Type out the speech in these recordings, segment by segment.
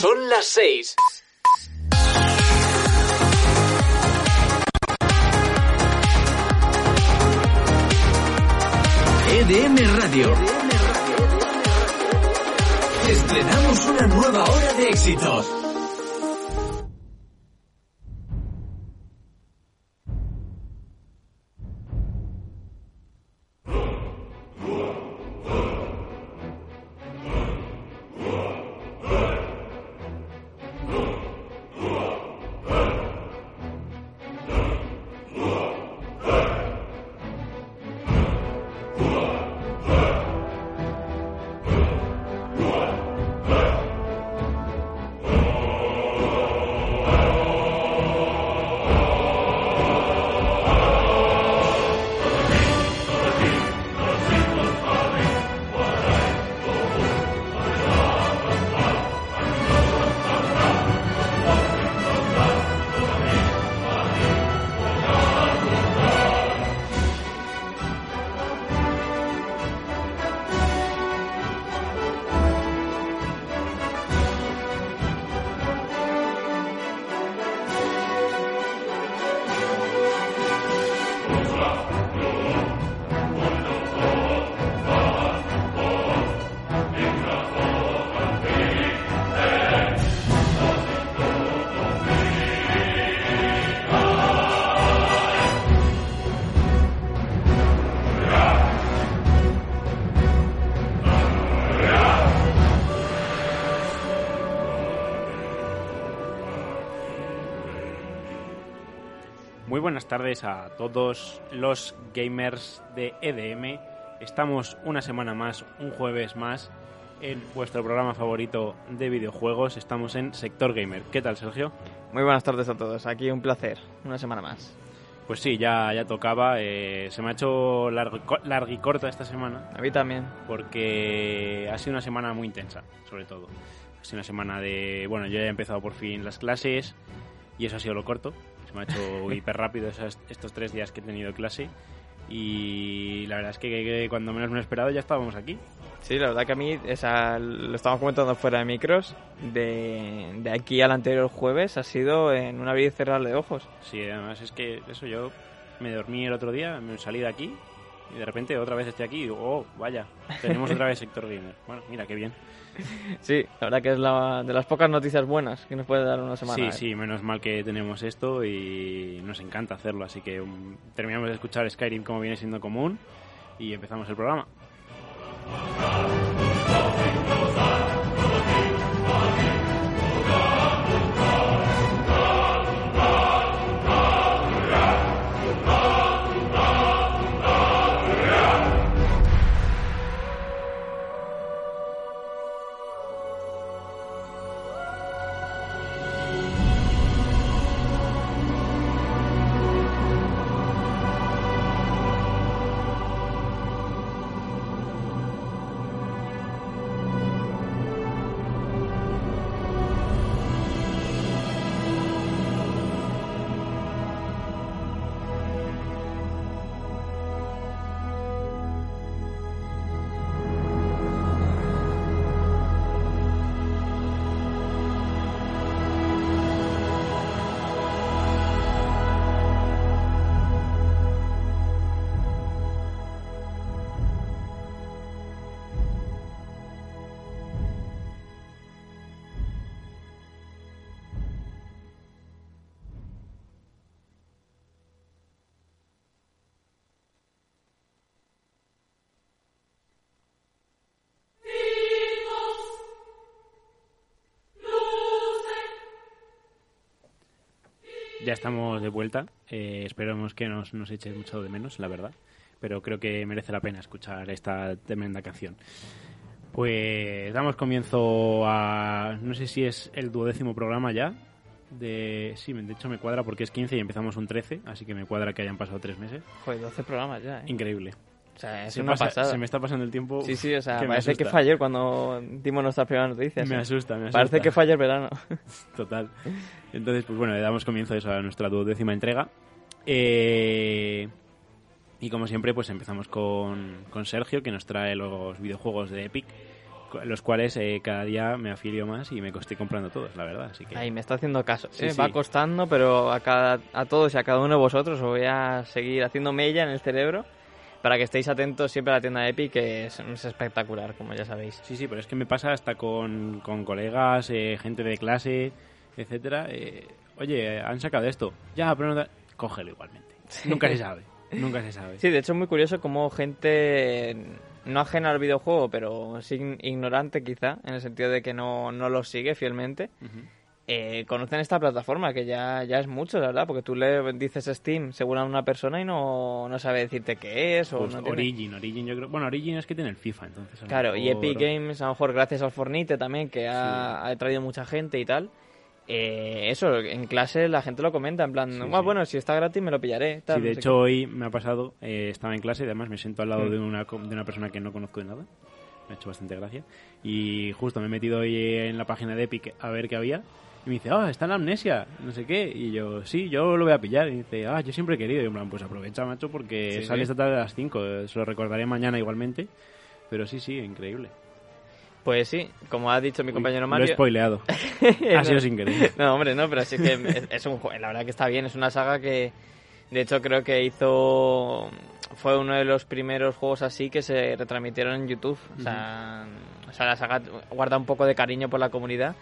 Son las seis. EDM Radio. Estrenamos una nueva hora de éxitos. Buenas tardes a todos los gamers de EDM. Estamos una semana más, un jueves más, en vuestro programa favorito de videojuegos. Estamos en Sector Gamer. ¿Qué tal, Sergio? Muy buenas tardes a todos. Aquí un placer. Una semana más. Pues sí, ya, ya tocaba. Eh, se me ha hecho larga y corta esta semana. A mí también. Porque ha sido una semana muy intensa, sobre todo. Ha sido una semana de... Bueno, yo ya he empezado por fin las clases y eso ha sido lo corto. Me ha hecho hiper rápido estos tres días que he tenido clase. Y la verdad es que, cuando menos me lo he esperado ya estábamos aquí. Sí, la verdad que a mí, esa, lo estábamos comentando fuera de micros, de, de aquí al anterior jueves ha sido en una vida y cerrar de ojos. Sí, además es que eso yo me dormí el otro día, me salí de aquí y de repente otra vez estoy aquí y digo, oh, vaya, tenemos otra vez sector gamer. Bueno, mira, qué bien. Sí, la verdad que es la, de las pocas noticias buenas que nos puede dar una semana. Sí, ¿eh? sí, menos mal que tenemos esto y nos encanta hacerlo. Así que um, terminamos de escuchar Skyrim como viene siendo común y empezamos el programa. Ya estamos de vuelta. Eh, esperamos que nos, nos eche mucho de menos, la verdad. Pero creo que merece la pena escuchar esta tremenda canción. Pues damos comienzo a. No sé si es el duodécimo programa ya. De, sí, de hecho me cuadra porque es 15 y empezamos un 13, así que me cuadra que hayan pasado tres meses. Joder, 12 programas ya, ¿eh? Increíble. O sea, es se, una pasa- pasada. se me está pasando el tiempo. Sí, sí, o sea, que parece que fue ayer cuando dimos nuestras primeras noticias. Me ¿eh? asusta, me asusta. Parece que fue ayer verano. Total. Entonces, pues bueno, le damos comienzo a eso, a nuestra duodécima entrega. Eh, Y como siempre, pues empezamos con, con Sergio, que nos trae los videojuegos de Epic, los cuales eh, cada día me afilio más y me estoy comprando todos, la verdad. Así que Ahí me está haciendo caso. Sí, Eh, sí. Va costando, pero a, cada, a todos y a cada uno de vosotros os voy a seguir haciendo mella en el cerebro para que estéis atentos siempre a la tienda Epic, que es, es espectacular, como ya sabéis. Sí, sí, pero es que me pasa hasta con, con colegas, eh, gente de clase, etcétera. eh, Oye, han sacado esto. Ya, pero no Cógelo igualmente. Nunca se sabe. Nunca se sabe. Sí, de hecho es muy curioso como gente no ajena al videojuego, pero sí ignorante quizá, en el sentido de que no, no lo sigue fielmente. Eh, conocen esta plataforma, que ya, ya es mucho, la verdad, porque tú le dices Steam según a una persona y no, no sabe decirte qué es o Pues no tiene- Origin, Origin, yo creo. Bueno, Origin es que tiene el FIFA, entonces. Claro, y Epic Games, a lo mejor gracias al Fornite también, que ha, ha traído mucha gente y tal. eh, eso, en clase la gente lo comenta, en plan, Sí, "Ah, sí. bueno, si está gratis me lo pillaré. tal, Sí, de no sé hecho hoy me ha pasado, eh, estaba en clase y además me siento al lado Mm. de, una, de una persona que no conozco de nada. Me ha hecho bastante gracia. Y justo me he metido hoy en la página de Epic a ver qué había. Y me dice, ah, está la amnesia, no sé qué. Y yo, sí, yo lo voy a pillar. Y dice, ah, yo siempre he querido. Y yo, en plan, pues aprovecha, macho, porque Sí, sale esta tarde a las 5. Se lo recordaré mañana igualmente. Pero sí, sí, increíble. Pues sí, como ha dicho mi compañero Uy, Mario. Lo he spoileado. ha sido sin querer. No, hombre, no, pero sí que es, un juego, la verdad que está bien, es una saga que de hecho creo que hizo fue uno de los primeros juegos así que se retransmitieron en YouTube, o sea, o sea, la saga guarda un poco de cariño por la comunidad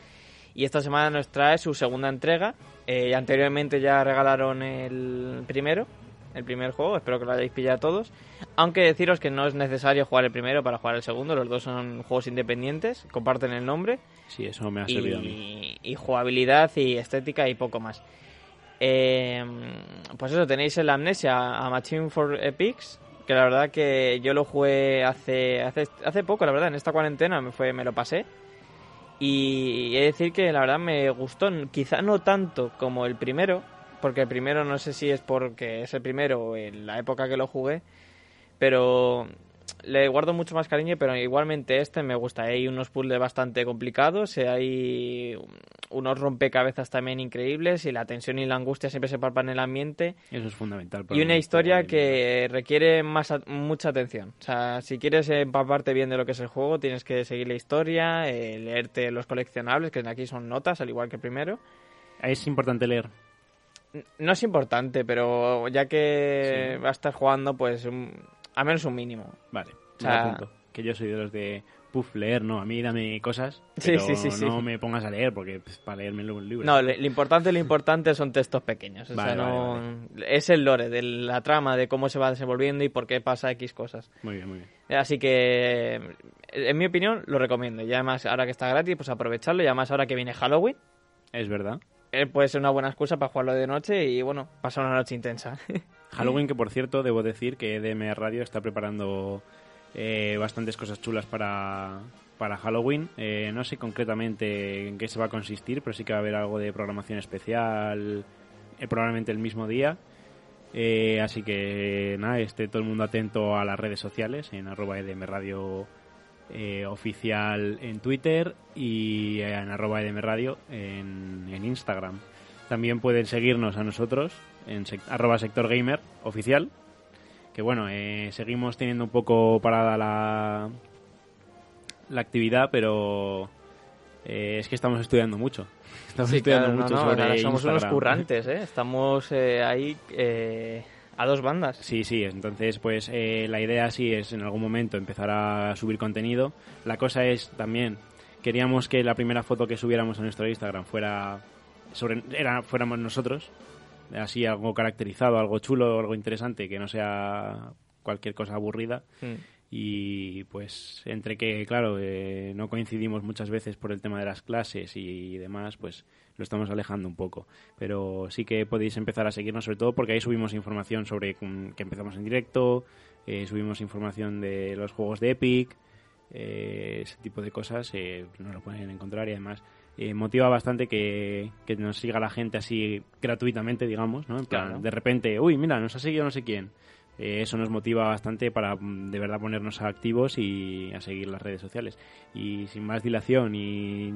y esta semana nos trae su segunda entrega, eh, anteriormente ya regalaron el primero, el primer juego, espero que lo hayáis pillado todos, aunque deciros que no es necesario jugar el primero para jugar el segundo, los dos son juegos independientes, comparten el nombre Sí, eso me ha servido a mí. y, y jugabilidad y estética y poco más. Eh, pues eso, tenéis el Amnesia a Machine for Epics, que la verdad que yo lo jugué hace, hace, hace poco, la verdad, en esta cuarentena me, fue, me lo pasé. Y he de decir que la verdad me gustó, quizá no tanto como el primero, porque el primero no sé si es porque es el primero en la época que lo jugué, pero le guardo mucho más cariño, pero igualmente este me gusta. Hay unos puzzles bastante complicados, eh, hay unos rompecabezas también increíbles y la tensión y la angustia siempre se palpan en el ambiente. Eso es fundamental. para Y un una historia que requiere más mucha atención. O sea, si quieres empaparte bien de lo que es el juego, tienes que seguir la historia, eh, leerte los coleccionables, que aquí son notas, al igual que el primero. Es importante leer. No es importante, pero ya que vas a estar jugando, pues un- al menos un mínimo. Vale, O sea- lo apunto. Que yo soy de los de, puff, leer, no, a mí dame cosas, Sí, pero sí, sí, sí. no me pongas a leer, porque pues, para leerme un libro. No, lo, lo importante, lo importante son textos pequeños. O sea, Vale, no, Es el lore de la trama, de cómo se va desenvolviendo y por qué pasa X cosas. Muy bien, muy bien. Así que, en mi opinión, lo recomiendo. Y además, ahora que está gratis, pues aprovecharlo. Y además, ahora que viene Halloween, Es verdad. eh, puede ser una buena excusa para jugarlo de noche y, bueno, pasar una noche intensa. Halloween, que por cierto, debo decir que EDM Radio está preparando eh, bastantes cosas chulas para, para Halloween. Eh, no sé concretamente en qué se va a consistir, pero sí que va a haber algo de programación especial, eh, probablemente el mismo día. Eh, así que nada, esté todo el mundo atento a las redes sociales, en arroba EDM Radio eh, oficial en Twitter y en arroba EDM Radio en, en Instagram. También pueden seguirnos a nosotros en sec- arroba sector gamer oficial. Que bueno, eh, seguimos teniendo un poco parada la, la actividad, pero eh, es que estamos estudiando mucho. Estamos Sí, estudiando claro, mucho no, sobre ahora somos unos currantes, ¿eh? Estamos eh, ahí eh, a dos bandas. Sí, sí, entonces pues eh, la idea sí es en algún momento empezar a subir contenido. La cosa es también, queríamos que la primera foto que subiéramos a nuestro Instagram fuera, sobre, era, fuéramos nosotros, así algo caracterizado, algo chulo, algo interesante, que no sea cualquier cosa aburrida. Mm. Y pues entre que, claro, eh, no coincidimos muchas veces por el tema de las clases y demás, pues lo estamos alejando un poco. Pero sí que podéis empezar a seguirnos, sobre todo porque ahí subimos información sobre mm, que empezamos en directo, eh, subimos información de los juegos de Epic, eh, ese tipo de cosas, eh, nos lo pueden encontrar y además eh, motiva bastante que, que nos siga la gente así gratuitamente, digamos, ¿no? En plan, Claro. de repente, uy, mira, nos ha seguido no sé quién Eh, eso nos motiva bastante para mm, de verdad ponernos activos y a seguir las redes sociales. Y sin más dilación y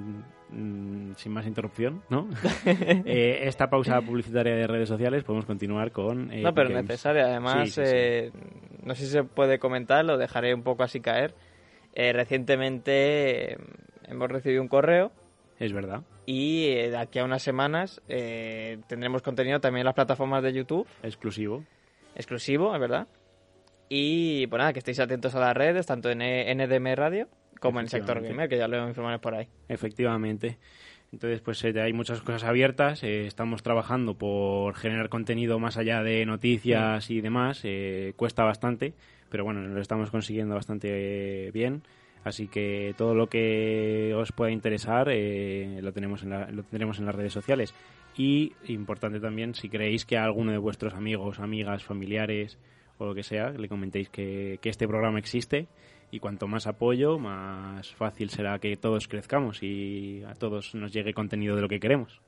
mm, sin más interrupción, ¿no? Eh, esta pausa publicitaria de redes sociales podemos continuar con... eh, No, pero Games. necesaria. Además, Sí, sí, sí. no sé si se puede comentar, lo dejaré un poco así caer. Eh, recientemente hemos recibido un correo Es verdad, y eh, de aquí a unas semanas eh, tendremos contenido también en las plataformas de YouTube, exclusivo. exclusivo, es verdad. Y pues nada, que estéis atentos a las redes, tanto en E- NDM Radio como en el sector gamer, que ya lo informaré por ahí. Efectivamente. Entonces, pues eh, hay muchas cosas abiertas. eh, estamos trabajando por generar contenido más allá de noticias y demás. eh, cuesta bastante, pero bueno, lo estamos consiguiendo bastante bien. Así que todo lo que os pueda interesar eh, lo, tenemos en la- lo tendremos en las redes sociales. Y importante también, si creéis que a alguno de vuestros amigos, amigas, familiares o lo que sea, le comentéis que, que este programa existe y cuanto más apoyo, más fácil será que todos crezcamos y a todos nos llegue contenido de lo que queremos.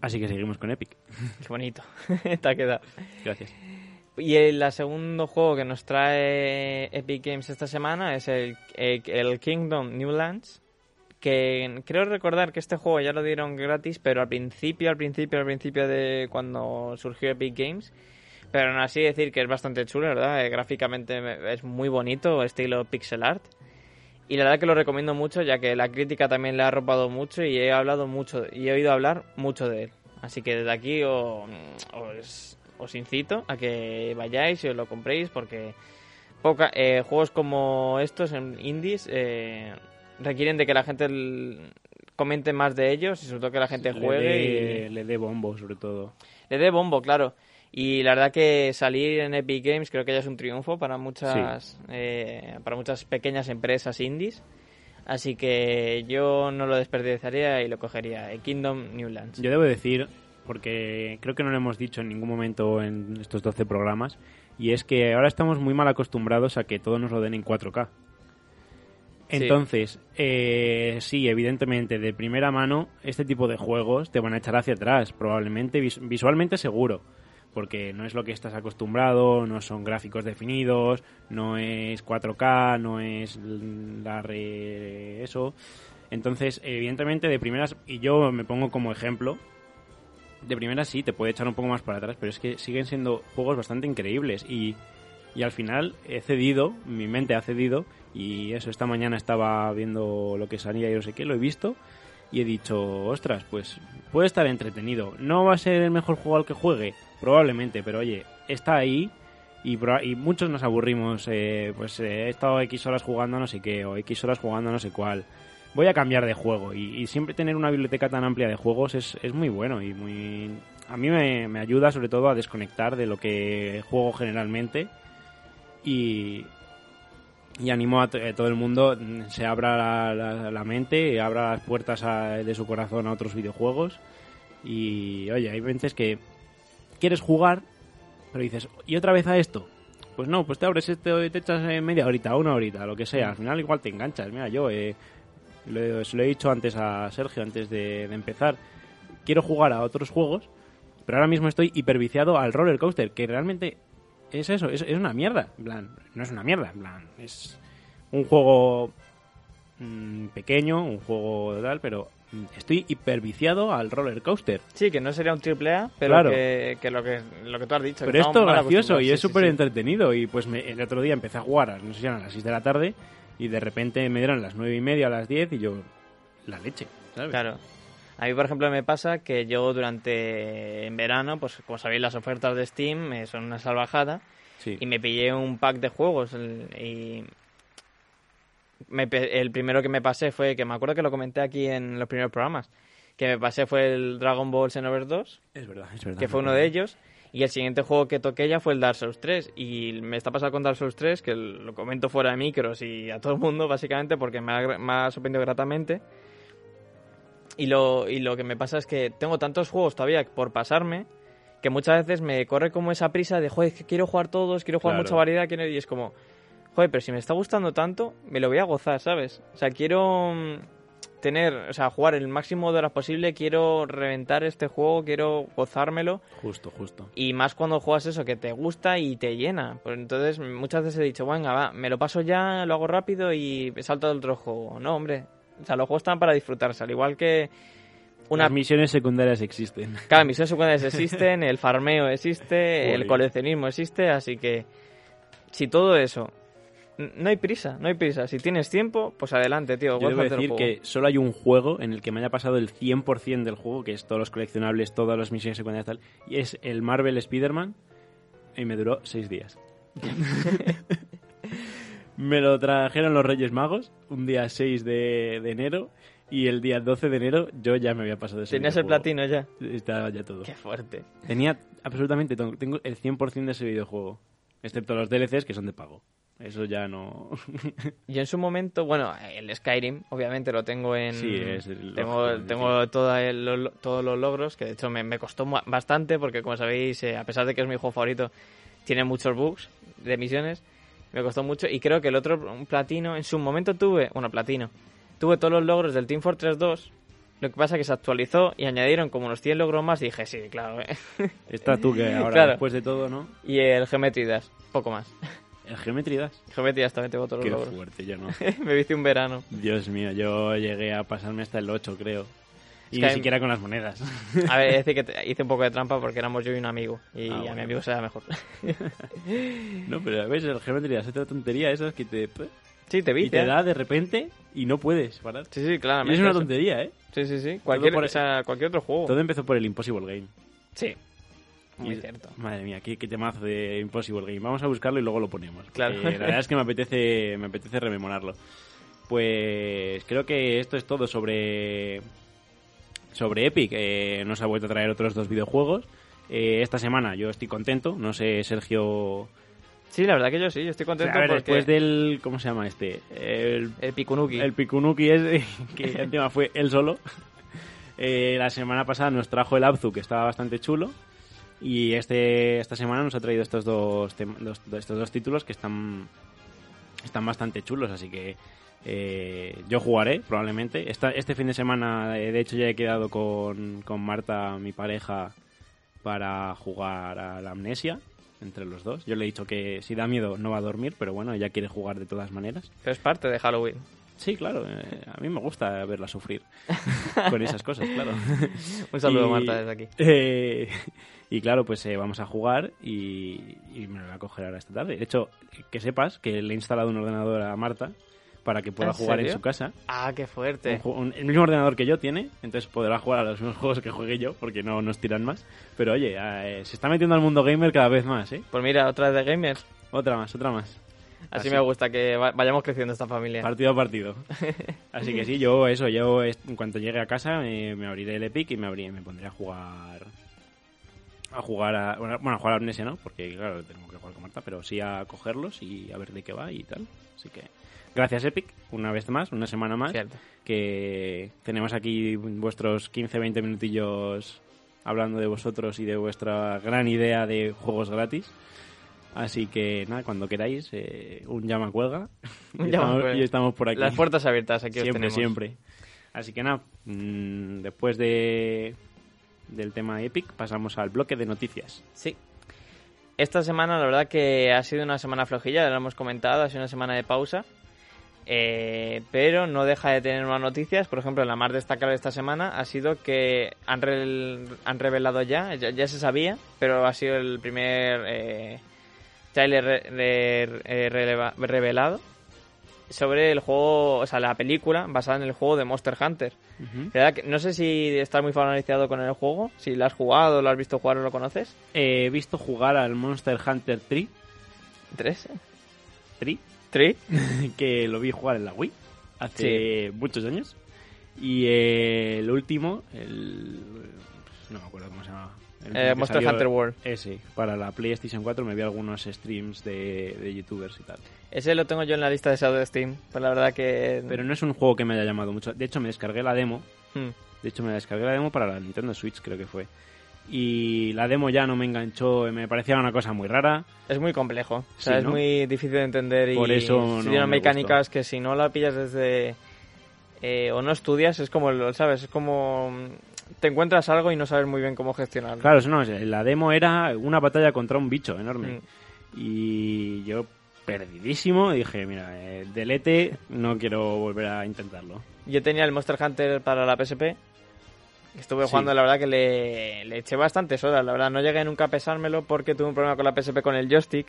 Así que seguimos con Epic. Qué bonito. Te ha quedado. Gracias. Y el segundo juego que nos trae Epic Games esta semana es el, el, Kingdom Newlands. Que creo recordar que este juego ya lo dieron gratis, pero al principio, al principio, al principio de cuando surgió Epic Games. Pero aún así decir que es bastante chulo, ¿verdad? Eh, gráficamente me- es muy bonito, estilo pixel art. Y la verdad que lo recomiendo mucho, ya que la crítica también le ha arropado mucho y he hablado mucho y he oído hablar mucho de él. Así que desde aquí os, os incito a que vayáis y os lo compréis porque poca, eh, juegos como estos en indies eh, requieren de que la gente comente más de ellos y sobre todo que la gente Le juegue dé- y le dé bombo, sobre todo. le dé bombo, claro. Y la verdad que salir en Epic Games creo que ya es un triunfo para muchas, eh, para muchas pequeñas empresas indies. Así que yo no lo desperdiciaría y lo cogería. Kingdom Newlands. Yo debo decir, porque creo que no lo hemos dicho en ningún momento en estos 12 programas, y es que ahora estamos muy mal acostumbrados a que todo nos lo den en 4K. Sí. Entonces, eh, sí, evidentemente, de primera mano, este tipo de juegos te van a echar hacia atrás, probablemente vis- visualmente seguro, porque no es lo que estás acostumbrado, no son gráficos definidos, no es 4K, no es la re... eso. Entonces, evidentemente, de primeras, y yo me pongo como ejemplo, de primeras sí, te puede echar un poco más para atrás, pero es que siguen siendo juegos bastante increíbles y, y al final he cedido, mi mente ha cedido y eso, esta mañana estaba viendo lo que salía y no sé qué, lo he visto y he dicho, ostras, pues puede estar entretenido. No va a ser el mejor juego al que juegue, probablemente, pero oye, está ahí y, y muchos nos aburrimos, eh, pues eh, he estado X horas jugando no sé qué o X horas jugando no sé cuál. Voy a cambiar de juego. Y, y siempre tener una biblioteca tan amplia de juegos es, es muy bueno y muy... A mí me, me ayuda sobre todo a desconectar de lo que juego generalmente y, y animo a a todo el mundo mm, se abra la, la- la mente y abra las puertas a- de su corazón a otros videojuegos y oye hay veces que quieres jugar pero dices y otra vez a esto pues no pues te abres esto y te echas eh, media horita una horita lo que sea. Al final igual te enganchas. Mira yo eh, lo, he- se lo he dicho antes a Sergio antes de, de empezar quiero jugar a otros juegos pero ahora mismo estoy hiperviciado al roller coaster que realmente es eso, es, es una mierda. En plan, no es una mierda, en plan, es un juego mm, pequeño, un juego tal, pero estoy hiperviciado al roller coaster. Sí, que no sería un triple A, pero Claro. que, que lo que lo que tú has dicho. que Pero es todo mal gracioso y es sí, súper sí. entretenido. Y pues me- el otro día empecé a jugar, a- no sé si eran las 6 de la tarde, y de repente me dieron las 9 y media, a las 10, y yo, la leche, ¿sabes? Claro. A mí, por ejemplo, me pasa que yo durante en verano, pues como sabéis, las ofertas de Steam eh, son una salvajada Sí. y me pillé un pack de juegos y me el primero que me pasé fue, que me acuerdo que lo comenté aquí en los primeros programas, que me pasé fue el Dragon Ball Xenoverse 2, Es verdad, es verdad. que fue uno de ellos, y el siguiente juego que toqué ya fue el Dark Souls 3, y me está pasando con Dark Souls 3, que lo comento fuera de micros y a todo el mundo, básicamente, porque me ha, me ha sorprendido gratamente. Y lo, y lo que me pasa es que tengo tantos juegos todavía por pasarme, que muchas veces me corre como esa prisa de, joder, es que quiero jugar todos, quiero jugar Claro. mucha variedad, quiero... y es como, joder, pero si me está gustando tanto, me lo voy a gozar, ¿sabes? O sea, quiero... tener, o sea, jugar el máximo de horas posible, quiero reventar este juego, quiero gozármelo. Justo, justo. Y más cuando juegas eso que te gusta y te llena. Pues entonces muchas veces he dicho, venga, va, me lo paso ya, lo hago rápido y salto al otro juego. No, hombre. O sea, los juegos están para disfrutarse, al igual que una Las misiones secundarias existen. Cada misiones secundarias existen, el farmeo existe, el coleccionismo existe, así que si todo eso no hay prisa, no hay prisa. Si tienes tiempo, pues adelante, tío. Yo debo decir que solo hay un juego en el que me haya pasado el 100% del juego, que es todos los coleccionables, todas las misiones secundarias y tal, y es el Marvel Spider-Man, y me duró seis días. me lo trajeron los Reyes Magos, un día 6 de, de enero, y el día 12 de enero yo ya me había pasado ese Tenías el platino ya. Estaba ya todo. Qué fuerte. Tenía absolutamente todo. Tengo el 100% de ese videojuego. Excepto los DLCs que son de pago. Eso ya no... Yo en su momento, bueno, el Skyrim, obviamente lo tengo en. Sí, es el Tengo, lógico, tengo toda el- lo- todos los logros, que de hecho me, me costó bastante, porque como sabéis, eh, a pesar de que es mi juego favorito, tiene muchos bugs de misiones. Me costó mucho. Y creo que el otro, un platino, en su momento tuve. Bueno, platino. Tuve todos los logros del Team Fortress 2. Lo que pasa es que se actualizó y añadieron como unos 100 logros más. Y dije, sí, claro. eh. Está tú que ahora, Claro. después de todo, ¿no? y el Geometry Dash, poco más. Geometry Dash también tengo todos Qué los logros. fuerte, yo no. me viste un verano. Dios mío, yo llegué a pasarme hasta el 8, creo. Y Es ni hay- siquiera con las monedas. A ver, es decir que hice un poco de trampa porque éramos yo y un amigo. Y Ah, a bueno. mi amigo se da mejor. no, pero a veces el Geometry Dash es otra tontería esas que te... sí, te vi. Y te da de repente y no puedes parar. Sí, sí, claramente. es una tontería, ¿eh? Sí, sí, sí. Cualquier, por- o sea, cualquier otro juego. Todo empezó por el Impossible Game. Sí. Muy Y- cierto. Madre mía, qué, qué temazo de Impossible Game. Vamos a buscarlo y luego lo ponemos. Claro. la verdad es que me apetece, me apetece rememorarlo. Pues creo que esto es todo sobre sobre Epic. Eh, nos ha vuelto a traer otros dos videojuegos. Eh, esta semana yo estoy contento. No sé, Sergio. Sí, la verdad que yo sí, yo estoy contento a ver, porque después del. ¿Cómo se llama este? El, el Pikunuki. el Pikunuki ese, que encima fue él solo. Eh, la semana pasada nos trajo el Abzu, que estaba bastante chulo. Y este esta semana nos ha traído estos dos, estos dos títulos que están, están bastante chulos. Así que eh, yo jugaré, probablemente. Esta- este fin de semana, eh, de hecho, ya he quedado con, con Marta, mi pareja, para jugar a la amnesia entre los dos. Yo le he dicho que si da miedo no va a dormir, pero bueno, ella quiere jugar de todas maneras. Es parte de Halloween. Sí, claro, eh, a mí me gusta verla sufrir con esas cosas, claro. Un saludo, Y- Marta, desde aquí. eh, y claro, pues eh, vamos a jugar y, y me lo voy a coger ahora esta tarde. De hecho, que sepas que le he instalado un ordenador a Marta para que pueda ¿En jugar en su casa. Ah, qué fuerte. Un ju- un- el mismo ordenador que yo tiene, entonces podrá jugar a los mismos juegos que juegue yo, porque no nos tiran más. Pero oye, eh, se está metiendo al mundo gamer cada vez más, ¿eh? Pues mira, otra de gamers. Otra más, otra más. Así, Así. me gusta que va- vayamos creciendo esta familia. Partido a partido. Así que sí, yo eso, yo en cuanto llegue a casa me, me abriré el Epic y me, abriré, me pondré a jugar a jugar a bueno, a jugar a Amnesia, ¿no? Porque claro, tengo que jugar con Marta, pero sí a cogerlos y a ver de qué va y tal. Así que gracias Epic, una vez más, una semana más, Cierto. que tenemos aquí vuestros 15-20 minutillos hablando de vosotros y de vuestra gran idea de juegos gratis. Así que nada, cuando queráis, eh, un llama cuelga. Un y, llama estamos, y estamos por aquí. Las puertas abiertas aquí os siempre, tenemos. siempre. Así que nada, mm, después de del tema Epic, pasamos al bloque de noticias. Sí. Esta semana, la verdad que ha sido una semana flojilla, ya lo hemos comentado, ha sido una semana de pausa. Eh, pero no deja de tener unas noticias. Por ejemplo, la más destacable de esta semana ha sido que han, re- han revelado ya, ya, ya se sabía, pero ha sido el primer eh, trailer re- re- eh, releva- revelado sobre el juego, o sea, la película basada en el juego de Monster Hunter. ¿Verdad que- No sé si estás muy familiarizado con el juego, si lo has jugado, lo has visto jugar o lo conoces. He visto jugar al Monster Hunter 3, ¿Tres? 3 ¿Tres? que lo vi jugar en la Wii hace muchos años. Y eh, el último, el. pues, no me acuerdo cómo se llama. Eh, Monster Hunter World. Ese, para la PlayStation 4 me vi algunos streams de, de youtubers y tal. Ese lo tengo yo en la lista de Shadow de Steam. Pues la verdad que... Pero no es un juego que me haya llamado mucho. De hecho, me descargué la demo. Hmm. De hecho, me descargué la demo para la Nintendo Switch, creo que fue. Y la demo ya no me enganchó, me parecía una cosa muy rara. Es muy complejo. O sea, Sí, es ¿no? muy difícil de entender y Por eso no tiene me mecánicas que si no la pillas desde eh, o no estudias, es como, ¿sabes? Es como te encuentras algo y no sabes muy bien cómo gestionarlo. Claro, eso no, la demo era una batalla contra un bicho enorme. Mm. Y yo, perdidísimo, dije, mira, eh, delete, no quiero volver a intentarlo. Yo tenía el Monster Hunter para la PSP. Estuve Sí. jugando, la verdad que le, le eché bastantes horas, la verdad. No llegué nunca a pesármelo porque tuve un problema con la PSP con el joystick.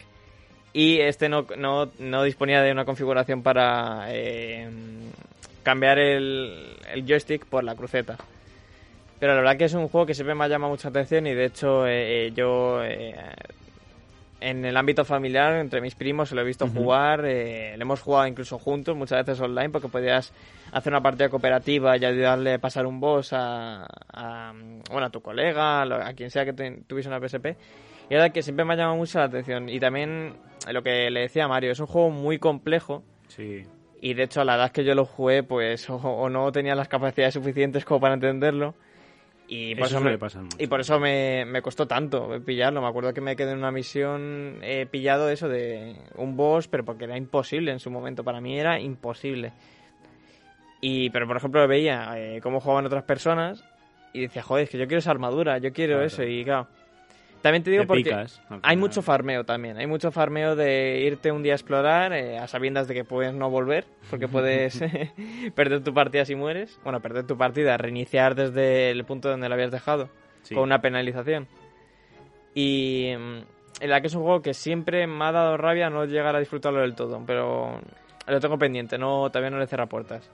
Y este no, no, no disponía de una configuración para eh, cambiar el, el joystick por la cruceta. Pero la verdad que es un juego que siempre me ha llamado mucha atención y de hecho eh, eh, yo eh, en el ámbito familiar, entre mis primos, lo he visto jugar, eh, lo hemos jugado incluso juntos, muchas veces online, porque podías hacer una partida cooperativa y ayudarle a pasar un boss a, a, bueno, a tu colega, a quien sea que te- tuviese una PSP. Y la verdad que siempre me ha llamado mucho la atención. Y también eh, lo que le decía a Mario, es un juego muy complejo. Sí. Y de hecho, a la edad que yo lo jugué, pues o, o no tenía las capacidades suficientes como para entenderlo. Y por Eso me, mucho. y por eso me, me costó tanto pillarlo. Me acuerdo que me quedé en una misión eh, pillado eso de un boss, pero porque era imposible en su momento. Para mí era imposible. Y, pero por ejemplo, veía eh, cómo jugaban otras personas y decía, joder, es que yo quiero esa armadura, yo quiero Claro. eso. Y claro, también te digo Te porque picas, hay mucho farmeo también. Hay mucho farmeo de irte un día a explorar eh, a sabiendas de que puedes no volver, porque puedes perder tu partida si mueres. Bueno, perder tu partida, reiniciar desde el punto donde la habías dejado, Sí. con una penalización. Y mm, en la que es un juego que siempre me ha dado rabia no llegar a disfrutarlo del todo, pero lo tengo pendiente, no todavía no le cierra puertas.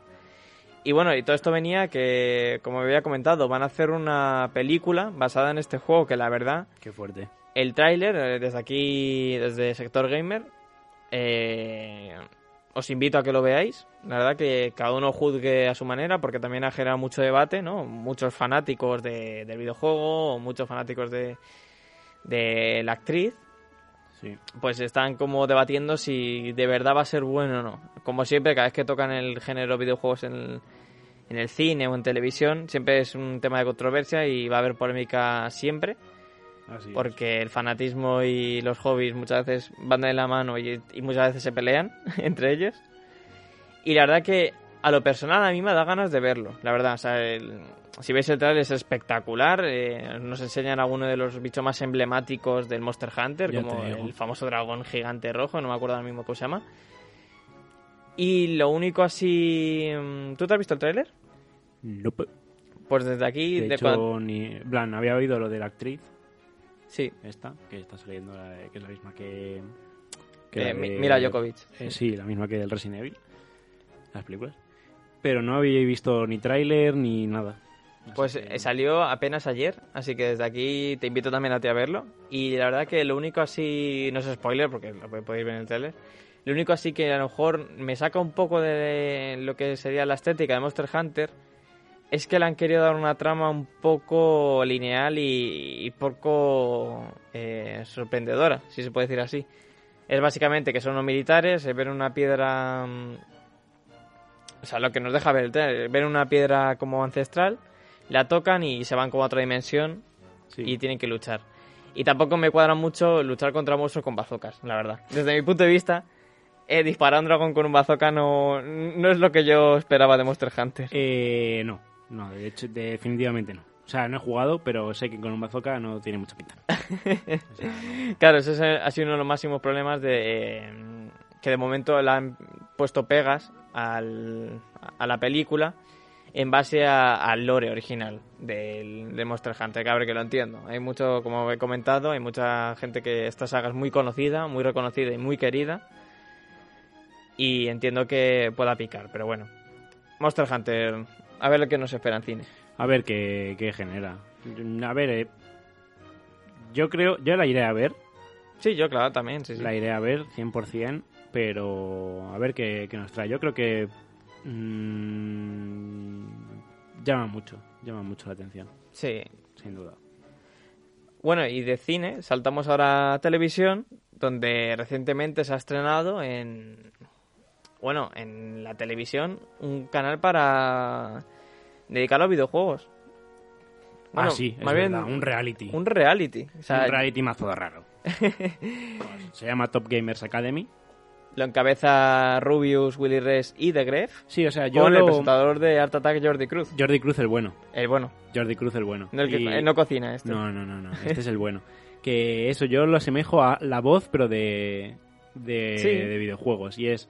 Y bueno, y todo esto venía que, como me había comentado, van a hacer una película basada en este juego que la verdad Qué fuerte. el tráiler, eh, desde aquí, desde Sector Gamer, eh, os invito a que lo veáis. La verdad que cada uno juzgue a su manera, porque también ha generado mucho debate, ¿no? Muchos fanáticos de- del videojuego, o muchos fanáticos de, de la actriz, Sí. pues están como debatiendo si de verdad va a ser bueno o no. Como siempre, cada vez que tocan el género videojuegos en el, en el cine o en televisión, siempre es un tema de controversia y va a haber polémica siempre Así es. porque el fanatismo y los hobbies muchas veces van de la mano y, y muchas veces se pelean entre ellos. Y la verdad que a lo personal a mí me da ganas de verlo, la verdad. O sea, el- si veis el trailer es espectacular. eh, nos enseñan algunos de los bichos más emblemáticos del Monster Hunter, Ya como el famoso dragón gigante rojo, no me acuerdo ahora mismo cómo se llama. Y lo único así... mm, ¿Tú te has visto el tráiler? Nope. Pues desde aquí... De de hecho, ni... en plan, había oído lo de la actriz, Sí, esta, que está saliendo, la- que es la misma que... eh, Mi- de- Mira Djokovic. Eh, sí, la misma que del Resident Evil, las películas. Pero no había visto ni tráiler ni nada. Pues que- eh, salió apenas ayer, así que desde aquí te invito también a ti a verlo. Y la verdad que lo único así, no es spoiler porque lo podéis ver en el trailer, lo único así que a lo mejor me saca un poco de lo que sería la estética de Monster Hunter es que le han querido dar una trama un poco lineal y, y poco eh, sorprendedora, si se puede decir así. Es básicamente que son unos militares, se ven una piedra... mm, O sea, lo que nos deja ver el trailer, ven una piedra como ancestral la tocan y se van como a otra dimensión Sí. y tienen que luchar. Y tampoco me cuadra mucho luchar contra monstruos con bazocas, la verdad. Desde mi punto de vista, eh, disparar a un dragón con un bazooka no, no es lo que yo esperaba de Monster Hunter. Eh, no, no, de hecho, definitivamente no. O sea, no he jugado, pero sé que con un bazooka no tiene mucha pinta. O sea, no. Claro, ese es- ha sido uno de los máximos problemas de eh, que de momento le han puesto pegas al- a la película en base a- al lore original del, de Monster Hunter, que a ver que lo entiendo. Hay mucho, como he comentado, hay mucha gente que esta saga es muy conocida, muy reconocida y muy querida. Y entiendo que pueda picar, pero bueno. Monster Hunter, a ver lo que nos espera en cine. A ver qué, qué genera. A ver, eh, yo creo, yo la iré a ver, Sí, yo claro, también, sí, sí. la iré a ver 100%, pero a ver qué, qué nos trae. Yo creo que mm, llama mucho, llama mucho la atención, Sí, sin duda. Bueno, y de cine, saltamos ahora a televisión, donde recientemente se ha estrenado en. Bueno, en la televisión, un canal para. dedicarlo a videojuegos. Bueno, ah, sí, es bien verdad, un reality. un reality. O sea, un reality mazo de raro. se llama Top Gamers Academy. lo encabeza Rubius, Willy Rex y The Gref. Sí, o sea, yo Con el presentador de Art Attack, Jordi Cruz. Jordi Cruz el bueno. El bueno, Jordi Cruz el bueno. no, el que, Y- él no cocina este. No, no, no, no. Este es el bueno. Que eso yo lo asemejo a la voz, pero de, de, Sí. de videojuegos. Y es...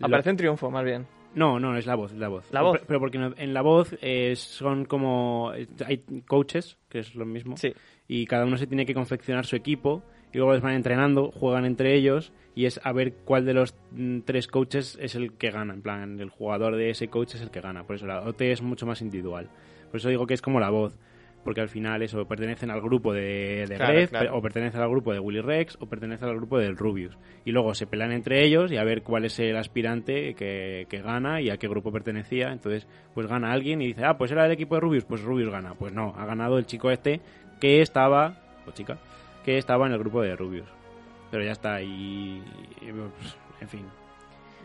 Aparece en triunfo, más bien. No, no, es la voz, la voz. La voz. Pero, pero porque en la voz eh, son como... Hay coaches, que es lo mismo. Sí. Y cada uno se tiene que confeccionar su equipo. Y luego les van entrenando, juegan entre ellos. Y es a ver cuál de los mm, tres coaches es el que gana. En plan, el jugador de ese coach es el que gana. Por eso la OT es mucho más individual. Por eso digo que es como la voz. Porque al final eso pertenecen al grupo de, de Claro, claro. o pertenecen al grupo de Willy Rex, o pertenecen al grupo del Rubius. Y luego se pelean entre ellos y a ver cuál es el aspirante que, que gana y a qué grupo pertenecía. Entonces, pues gana alguien y dice, ah, pues era el equipo de Rubius, pues Rubius gana. Pues no, ha ganado el chico este que estaba, o chica, que estaba en el grupo de Rubius. Pero ya está, y, y, pues, en fin.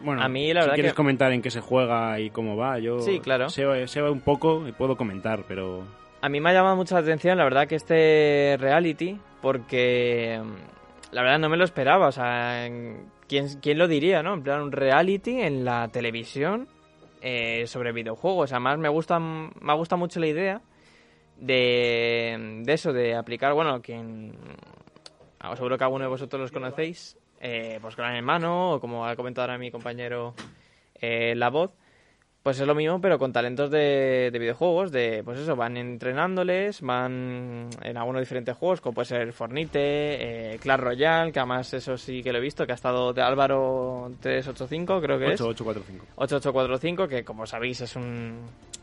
Bueno, A mí, la si verdad quieres que- comentar en qué se juega y cómo va, yo Sí, claro. sé, sé un poco y puedo comentar, pero A mí me ha llamado mucho la atención, la verdad, que este reality, porque mm, la verdad no me lo esperaba. O sea, ¿quién, quién lo diría, no? En plan, un reality en la televisión eh, sobre videojuegos. Además, me gusta, me gusta mucho la idea de, de eso, de aplicar, bueno, quien. ah, Seguro que alguno de vosotros los conocéis, eh, pues Gran Hermano, o como ha comentado ahora mi compañero eh, La Voz. Pues es lo mismo, pero con talentos de, de videojuegos, de pues eso, van entrenándoles, van en algunos diferentes juegos, como puede ser Fornite, eh, Clash Royale, que además eso sí que lo he visto, que ha estado de Álvaro 385, creo que es. 8845. 8845, que como sabéis es un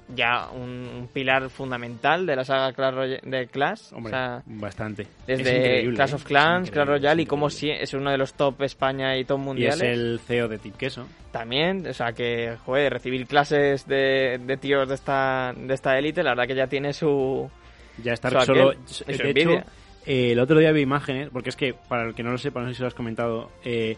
ya un, un pilar fundamental de la saga Clash Royale, de Clash. Hombre, o sea, bastante. Es desde Clash ¿eh? of Clans, Es Clash Royale y como si es uno de los top España y top Y mundiales. es el CEO de Tip Queso. También, o sea que, joder, recibir clases de, de tíos de esta de esta élite, la verdad que ya tiene su... Ya estar Su solo. aquel, y de hecho, eh, el otro día vi imágenes, porque es que, para el que no lo sepa, no sé si lo has comentado, eh,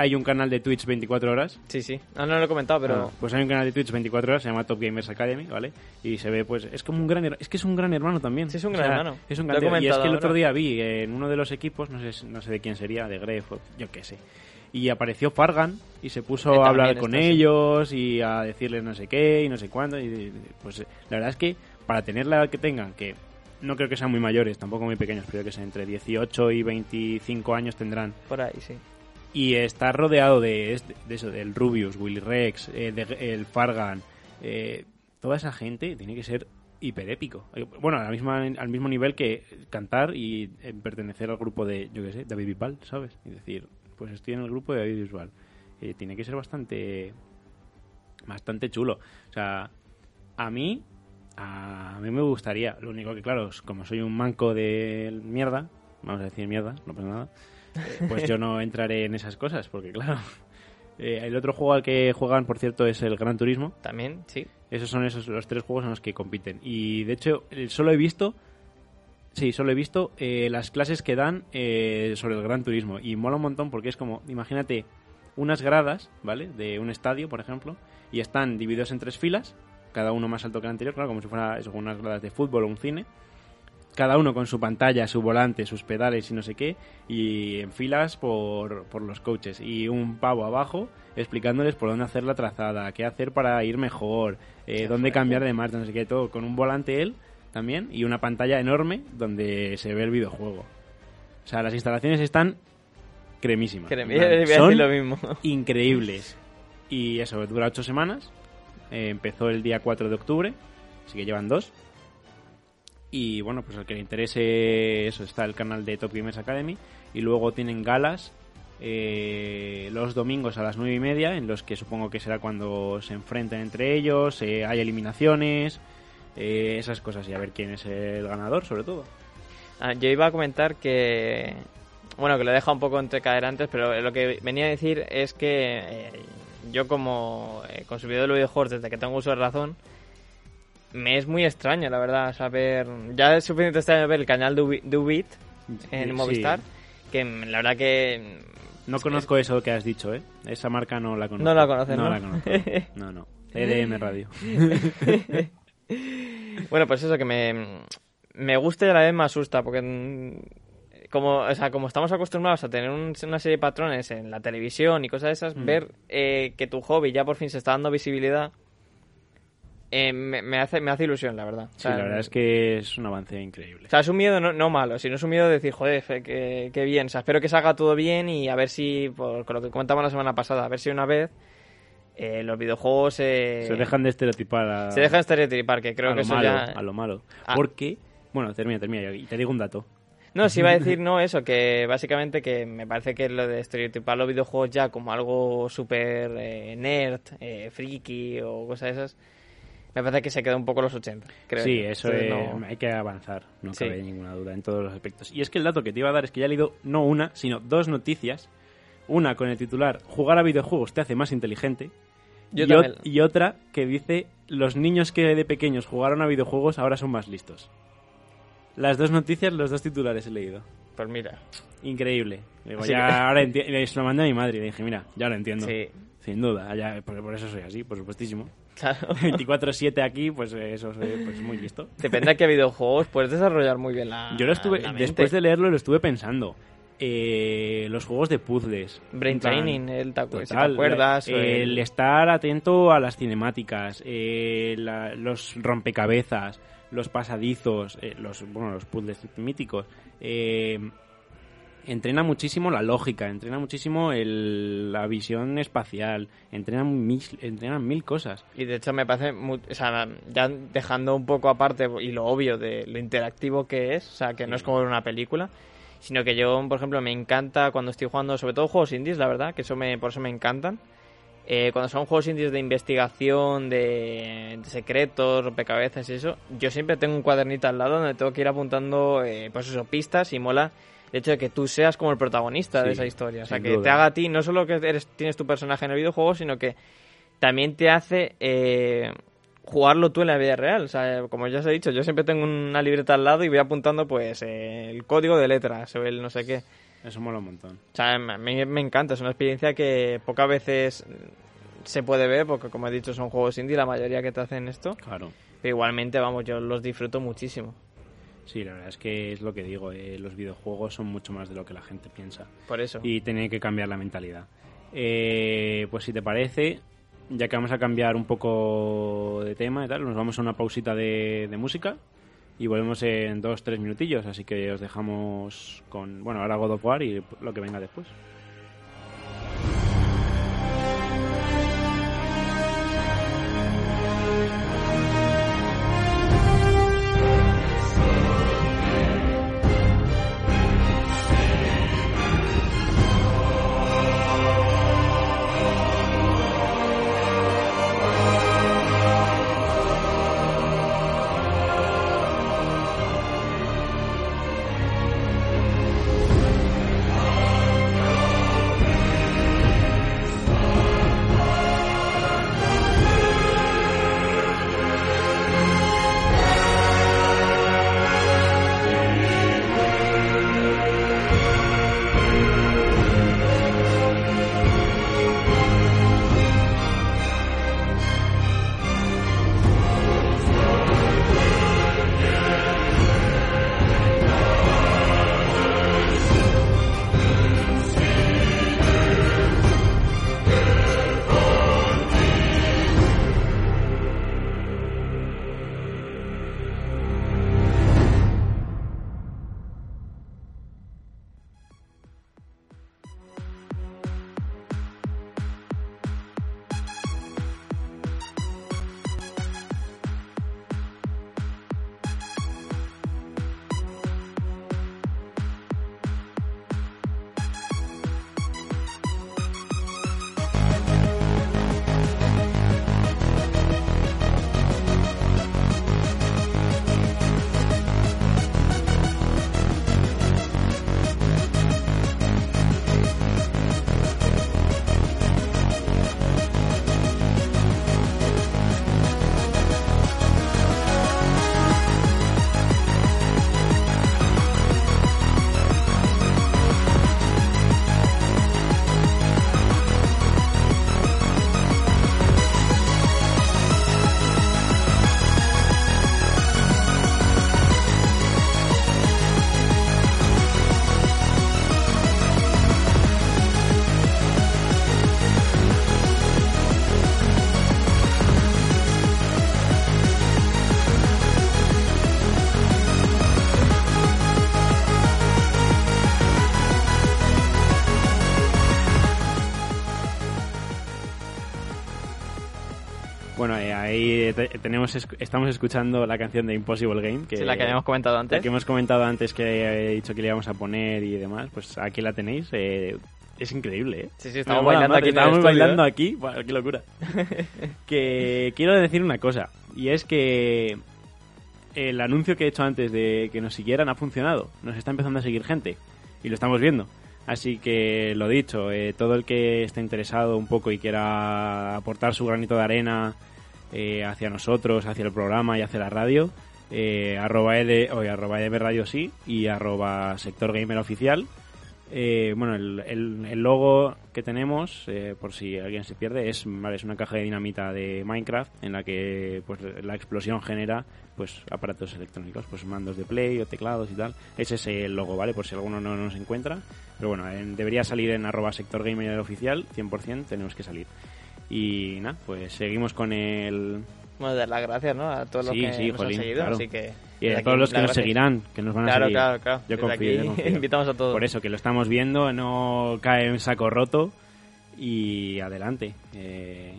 hay un canal de Twitch 24 horas. Sí, sí. No, no lo he comentado, pero... Ah, pues hay un canal de Twitch 24 horas, se llama Top Gamers Academy, ¿vale? Y se ve, pues, es como un gran, her- es que es un gran hermano también. Sí, es un gran hermano. Es un gran hermano. Y es que el otro día vi en uno de los equipos, no sé, no sé de quién sería, de Gref, yo qué sé. Y apareció Fargan y se puso Eh, a hablar con ellos y a decirles no sé qué y no sé cuándo. Y pues la verdad es que para tener la edad que tengan, que no creo que sean muy mayores, tampoco muy pequeños, pero que sean entre 18 y 25 años tendrán Por ahí, sí. Y está rodeado de, de eso, del Rubius, Willy Rex, eh, de- el Fargan, eh, toda esa gente tiene que ser hiperépico. Eh, Bueno, a la misma, al mismo nivel que cantar y eh, pertenecer al grupo de, yo qué sé, David Bisbal, ¿sabes? Y decir, pues estoy en el grupo de David Bisbal. Eh, tiene que ser bastante, bastante chulo. O sea, a mí, a mí me gustaría. Lo único que, claro, como soy un manco de mierda, vamos a decir mierda, no pasa nada, pues yo no entraré en esas cosas, porque claro, eh, el otro juego al que juegan, por cierto, es el Gran Turismo. También, sí. Esos son esos los tres juegos en los que compiten. Y de hecho, eh, solo he visto. Sí, solo he visto eh, las clases que dan eh, sobre el Gran Turismo. Y mola un montón porque es como, imagínate, unas gradas, ¿vale? De un estadio, por ejemplo. Y están divididos en tres filas. Cada uno más alto que el anterior, claro, como si fuera eso, unas gradas de fútbol o un cine. Cada uno con su pantalla, su volante, sus pedales y no sé qué. Y en filas por, por los coaches. Y un pavo abajo explicándoles por dónde hacer la trazada, qué hacer para ir mejor, eh, dónde cambiar de marcha, no sé qué, todo. Con un volante él también y una pantalla enorme donde se ve el videojuego. O sea, las instalaciones están cremísimas. Decir son lo mismo. increíbles. Y eso, dura ocho semanas. Eh, empezó el día 4 de octubre, así que llevan dos. Y bueno, pues al que le interese, eso está el canal de Top Gamers Academy. Y luego tienen galas eh, los domingos a las nueve y media, en los que supongo que será cuando se enfrenten entre ellos, eh, hay eliminaciones, eh, esas cosas, y a ver quién es el ganador, sobre todo. Ah, yo iba a comentar que... Bueno, que lo he dejado un poco entrecaer antes, pero lo que venía a decir es que eh, yo como eh, consumidor de videojuegos desde que tengo uso de razón, me es muy extraño, la verdad, saber... Ya es suficiente extraño ver el canal de Ubi- de Ubit en Sí. Movistar, que la verdad que... No conozco eso que has dicho, ¿eh? Esa marca no la conozco. No la conoces, No ¿no? la conozco. No, no. EDM Radio. Bueno, pues eso, que me, me gusta y a la vez me asusta, porque mm, como, o sea, como estamos acostumbrados a tener un- una serie de patrones en la televisión y cosas de esas, Mm. ver eh, que tu hobby ya por fin se está dando visibilidad, eh, me, me hace, me hace ilusión, la verdad. O Sí, la verdad es que es un avance increíble. O sea, es un miedo no, no malo, sino es un miedo de decir, joder, qué, qué bien. O sea, espero que salga todo bien y a ver si, por, con lo que comentábamos la semana pasada, a ver si una vez eh, los videojuegos eh, Se dejan de estereotipar a, se dejan estereotipar, que creo a que lo eso malo, ya... a lo malo. Ah. Porque, bueno, termina, termina, y te digo un dato. No, si iba a decir no eso, que básicamente que me parece que lo de estereotipar los videojuegos ya como algo súper eh, nerd, eh, friki o cosas de esas, me parece que se queda un poco los 80, creo. Sí, yo. eso Entonces, no- hay que avanzar, no Sí. cabe ninguna duda en todos los aspectos. Y es que el dato que te iba a dar es que ya he leído no una, sino dos noticias. Una con el titular Jugar a videojuegos te hace más inteligente. Yo y, y otra que dice los niños que de pequeños jugaron a videojuegos ahora son más listos. Las dos noticias, los dos titulares he leído. Pues mira, Increíble. Digo, ya ahora. Se lo mandé a mi madre y le dije, mira, ya lo entiendo. sí, Sin duda, ya, porque por eso soy así, por supuestísimo. Claro. 24-7 aquí, pues eh, eso soy pues, muy listo. Depende de qué videojuegos puedes desarrollar muy bien la Yo lo estuve, la después de leerlo, lo estuve pensando. Eh, los juegos de puzzles. Brain plan, training, el ta- si te total, acuerdas. eh, el estar atento a las cinemáticas, eh, la- los rompecabezas, los pasadizos, eh, los, bueno, los puzzles míticos. Entrena muchísimo la lógica, entrena muchísimo el- la visión espacial, entrena mil, entrena mil cosas. Y de hecho me parece, muy- o sea, ya dejando un poco aparte y lo obvio de lo interactivo que es, o sea, que no es como ver una película, sino que yo, por ejemplo, me encanta cuando estoy jugando, sobre todo juegos indies, la verdad, que eso me, por eso me encantan. Eh, cuando son juegos indies de investigación, de, de secretos, rompecabezas y eso, yo siempre tengo un cuadernito al lado donde tengo que ir apuntando, eh, pues eso, pistas y mola el hecho de que tú seas como el protagonista de esa historia. O sea, que duda. te haga a ti, no solo que eres, tienes tu personaje en el videojuego, sino que también te hace eh, jugarlo tú en la vida real. O sea, como ya os he dicho, yo siempre tengo una libreta al lado y voy apuntando pues eh, el código de letras o el no sé qué. Eso mola un montón. O sea, a mí me encanta, es una experiencia que pocas veces se puede ver, porque como he dicho son juegos indie la mayoría que te hacen esto, Claro. pero igualmente, vamos, yo los disfruto muchísimo. Sí, la verdad es que es lo que digo, eh, los videojuegos son mucho más de lo que la gente piensa Por eso. y tiene que cambiar la mentalidad. Eh, pues si te parece, ya que vamos a cambiar un poco de tema y tal, nos vamos a una pausita de, de música y volvemos en dos, tres minutillos, así que os dejamos con, bueno, ahora God of War y lo que venga después. Tenemos, estamos escuchando la canción de Impossible Game. Que, Sí, la que habíamos comentado la antes. que hemos comentado antes que he dicho que le íbamos a poner y demás. Pues aquí la tenéis. eh, es increíble, ¿eh? Sí, sí, estamos bailando madre, aquí Estamos bailando ¿eh? aquí. Buah, qué locura. que quiero decir una cosa. Y es que el anuncio que he hecho antes de que nos siguieran ha funcionado. Nos está empezando a seguir gente. Y lo estamos viendo. Así que lo dicho, eh, todo el que esté interesado un poco y quiera aportar su granito de arena eh, hacia nosotros, hacia el programa y hacia la radio, eh, arroba, ed, oye, arroba EDB Radio sí y arroba sector gamer oficial. Eh, bueno, el, el- logo que tenemos, eh, por si alguien se pierde, es, es una caja de dinamita de Minecraft en la que pues, la explosión genera pues aparatos electrónicos, pues mandos de play o teclados y tal. Ese es el logo, ¿vale? Por si alguno no nos encuentra. Pero bueno, en- debería salir en arroba sector gamer oficial, 100% tenemos que salir. Y nada, pues seguimos con el... Bueno, dar las gracias, ¿no? A todos los Sí, que sí, nos jolín, han seguido, claro. así que... Y a todos los que nos seguirán, que nos van a seguir. claro, claro. Yo confío, yo confío. invitamos a todos. Por eso, que lo estamos viendo, no cae en saco roto y adelante. Eh,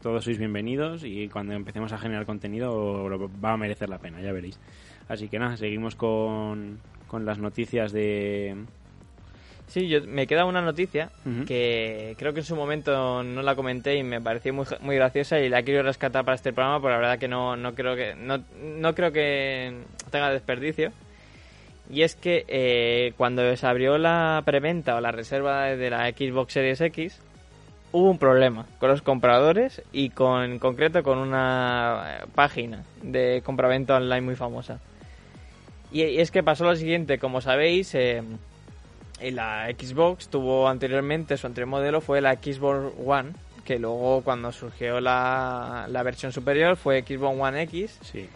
todos sois bienvenidos y cuando empecemos a generar contenido va a merecer la pena, ya veréis. Así que nada, seguimos con, con las noticias de... Sí, yo, me queda una noticia que creo que en su momento no la comenté y me pareció muy, muy graciosa y la quiero rescatar para este programa porque la verdad que no, no creo que no, no creo que tenga desperdicio. Y es que eh, cuando se abrió la preventa o la reserva de la Xbox Series X, hubo un problema con los compradores y con en concreto con una eh, página de compraventa online muy famosa. Y, y es que pasó lo siguiente, como sabéis, eh, y la Xbox tuvo anteriormente, su anterior modelo fue la Xbox One, que luego cuando surgió la, la versión superior fue Xbox One X, Sí,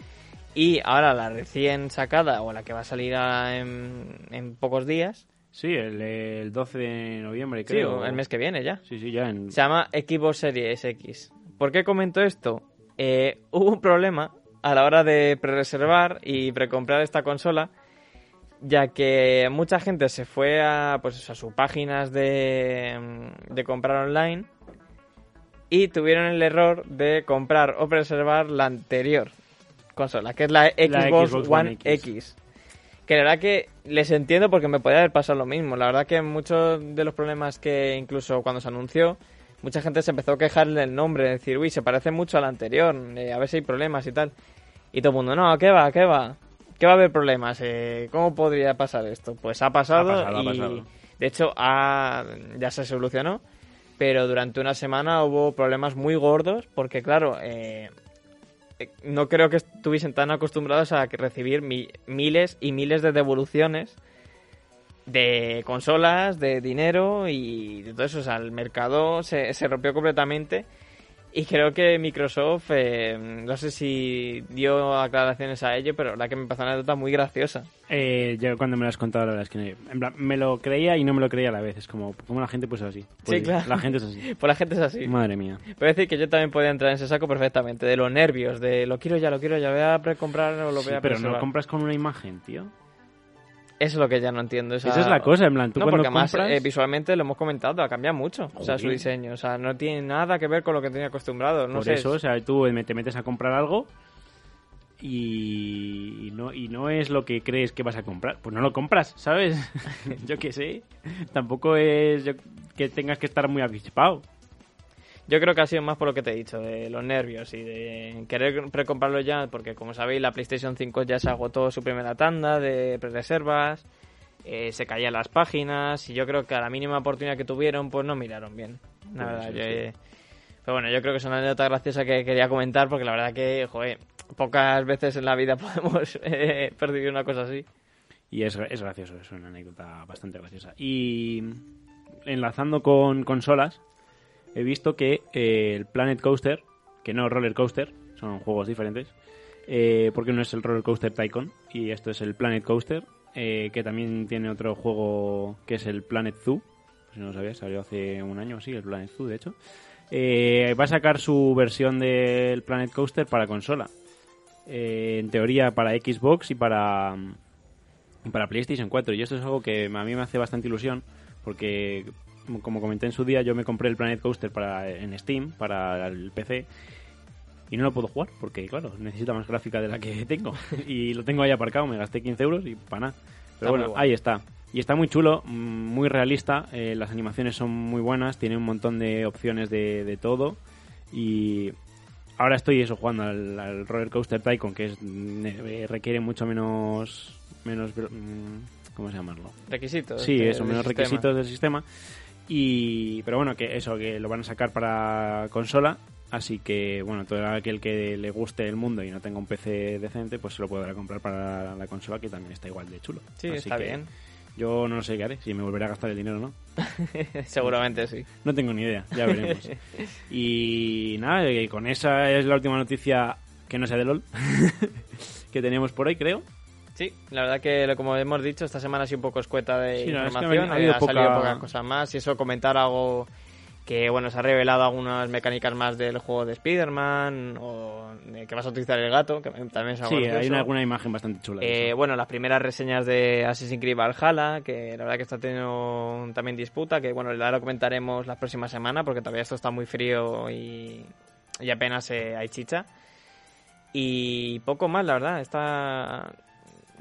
y ahora la recién sacada, o la que va a salir a- en, en pocos días, sí el, el 12 de noviembre sí, creo. el mes que viene ya, Sí, sí, ya en... se llama Xbox Series X. ¿Por qué comento esto? Eh, hubo un problema a la hora de pre-reservar y precomprar esta consola, ya que mucha gente se fue a, pues, a sus páginas de, de comprar online y tuvieron el error de comprar o preservar la anterior consola, que es la Xbox, Xbox One One X. X. Que la verdad que les entiendo porque me podría haber pasado lo mismo. La verdad que muchos de los problemas que incluso cuando se anunció, mucha gente se empezó a quejar del nombre, decir, uy, se parece mucho al anterior, eh, a ver si hay problemas y tal. Y todo el mundo, no, ¿qué va? ¿Qué va? ¿Qué va a haber problemas? Eh, ¿Cómo podría pasar esto? Pues ha pasado, Ha pasado, ha y pasado. de hecho ha- ya se solucionó, pero durante una semana hubo problemas muy gordos porque claro, eh, no creo que estuviesen tan acostumbrados a que recibir mi- miles y miles de devoluciones de consolas, de dinero y de todo eso. O sea, el mercado se, se rompió completamente y creo que Microsoft, eh, no sé si dio aclaraciones a ello, pero la que me pasó una anécdota muy graciosa. Eh, yo cuando me lo has contado, la verdad es que en plan, me lo creía y no me lo creía a la vez. Es como, ¿cómo la gente pues así? Pues, claro. La gente es así. Pues la gente es así. Madre mía. Puedo decir que yo también podía entrar en ese saco perfectamente, de los nervios, de lo quiero ya, lo quiero ya, voy a precomprar o lo voy Sí, a pero no compras con una imagen, tío. Eso es lo que ya no entiendo. esa- Esa es la cosa, en plan, tú no, cuando porque además compras... eh, visualmente lo hemos comentado, ha cambiado mucho. O sea, su diseño. O sea, no tiene nada que ver con lo que tenía acostumbrado. No por sé. eso, o sea, tú me- te metes a comprar algo y, y no, y no es lo que crees que vas a comprar. Pues no lo compras, ¿sabes? yo qué sé. Tampoco es yo- que tengas que estar muy avispado. Yo creo que ha sido más por lo que te he dicho, de los nervios y de querer precomprarlo ya, porque como sabéis, la PlayStation 5 ya se agotó su primera tanda de pre-reservas, eh, se caían las páginas, y yo creo que a la mínima oportunidad que tuvieron, pues no miraron bien. La verdad, yo, eh, Pero bueno, yo creo que es una anécdota graciosa que quería comentar, porque la verdad que, joder, pocas veces en la vida podemos eh, percibir una cosa así. Y es, es gracioso, es una anécdota bastante graciosa. Y enlazando con consolas, he visto que eh, el Planet Coaster, que no Roller Coaster, son juegos diferentes, eh, porque uno es el Roller Coaster Tycoon y esto es el Planet Coaster, eh, que también tiene otro juego que es el Planet Zoo, si no lo sabías, salió hace un año así, el Planet Zoo de hecho. Va a sacar su versión del Planet Coaster para consola. En teoría para Xbox y para, para PlayStation 4. Y esto es algo que a mí me hace bastante ilusión porque, como- comenté en su día, yo me compré el Planet Coaster para, en Steam para el PC y no lo puedo jugar porque, claro, necesita más gráfica de la que tengo. y lo tengo ahí aparcado, me gasté 15 euros y para nada. Pero Está bueno, ahí está. Y está muy chulo, mm, muy realista, eh, las animaciones son muy buenas, tiene un montón de opciones de, de todo. Y ahora estoy eso jugando al, al Roller Coaster Tycoon, que es, eh, requiere mucho menos... menos mm, ¿Cómo se llamarlo? Requisitos. Sí, de- eso, menos sistema. requisitos del sistema. Y, pero bueno, que eso, que lo van a sacar para consola. Así que, bueno, todo aquel que le guste el mundo y no tenga un PC decente, pues se lo podrá comprar para la consola, que también está igual de chulo. Sí, Así está que bien. Yo no sé qué haré, si me volveré a gastar el dinero o no. Seguramente sí. No tengo ni idea, ya veremos. y nada, con esa es la última noticia que no sea de LOL que tenemos por hoy, creo. Sí, la verdad que como hemos dicho, esta semana ha sido un poco escueta de Sí, no, es que ha información, habido- ha habido ha salido poca- pocas cosas más y eso comentar algo que bueno, se ha revelado algunas mecánicas más del juego de Spider-Man o de que vas a utilizar el gato, que también es algo Sí, hay gracioso. una, alguna imagen bastante chula. Eh, bueno, las primeras reseñas de Assassin's Creed Valhalla, que la verdad que está teniendo también disputa, que bueno, ya lo comentaremos la próxima semana, porque todavía esto está muy frío y, y apenas eh, hay chicha. Y poco más, la verdad, está...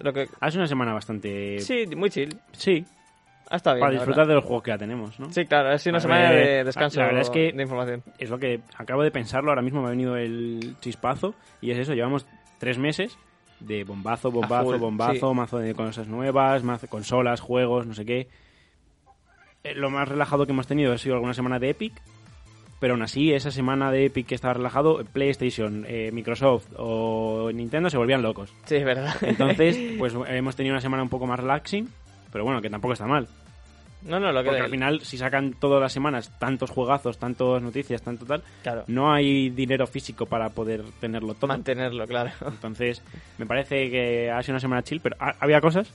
Lo que... Ha sido una semana bastante... Sí, muy chill. Sí, Ha estado bien. para disfrutar de los juegos que ya tenemos, ¿no? Sí, claro, ha sido una semana de descanso la verdad es que- de información. Es lo que acabo de pensarlo, ahora mismo me ha venido el chispazo y es eso, llevamos tres meses de bombazo, bombazo, full, bombazo, sí. mazo de cosas nuevas, mazo, consolas, juegos, no sé qué. Eh, Lo más relajado que hemos tenido ha sido alguna semana de Epic, pero aún así, esa semana de Epic que estaba relajado, PlayStation, eh, Microsoft o Nintendo se volvían locos. Sí, es verdad. Entonces, pues hemos tenido una semana un poco más relaxing, pero bueno, que tampoco está mal. no, no, lo que... Porque al final, si sacan todas las semanas tantos juegazos, tantas noticias, tanto tal, Claro, no hay dinero físico para poder tenerlo todo. mantenerlo, claro. Entonces, me parece que ha sido una semana chill, pero ha- había cosas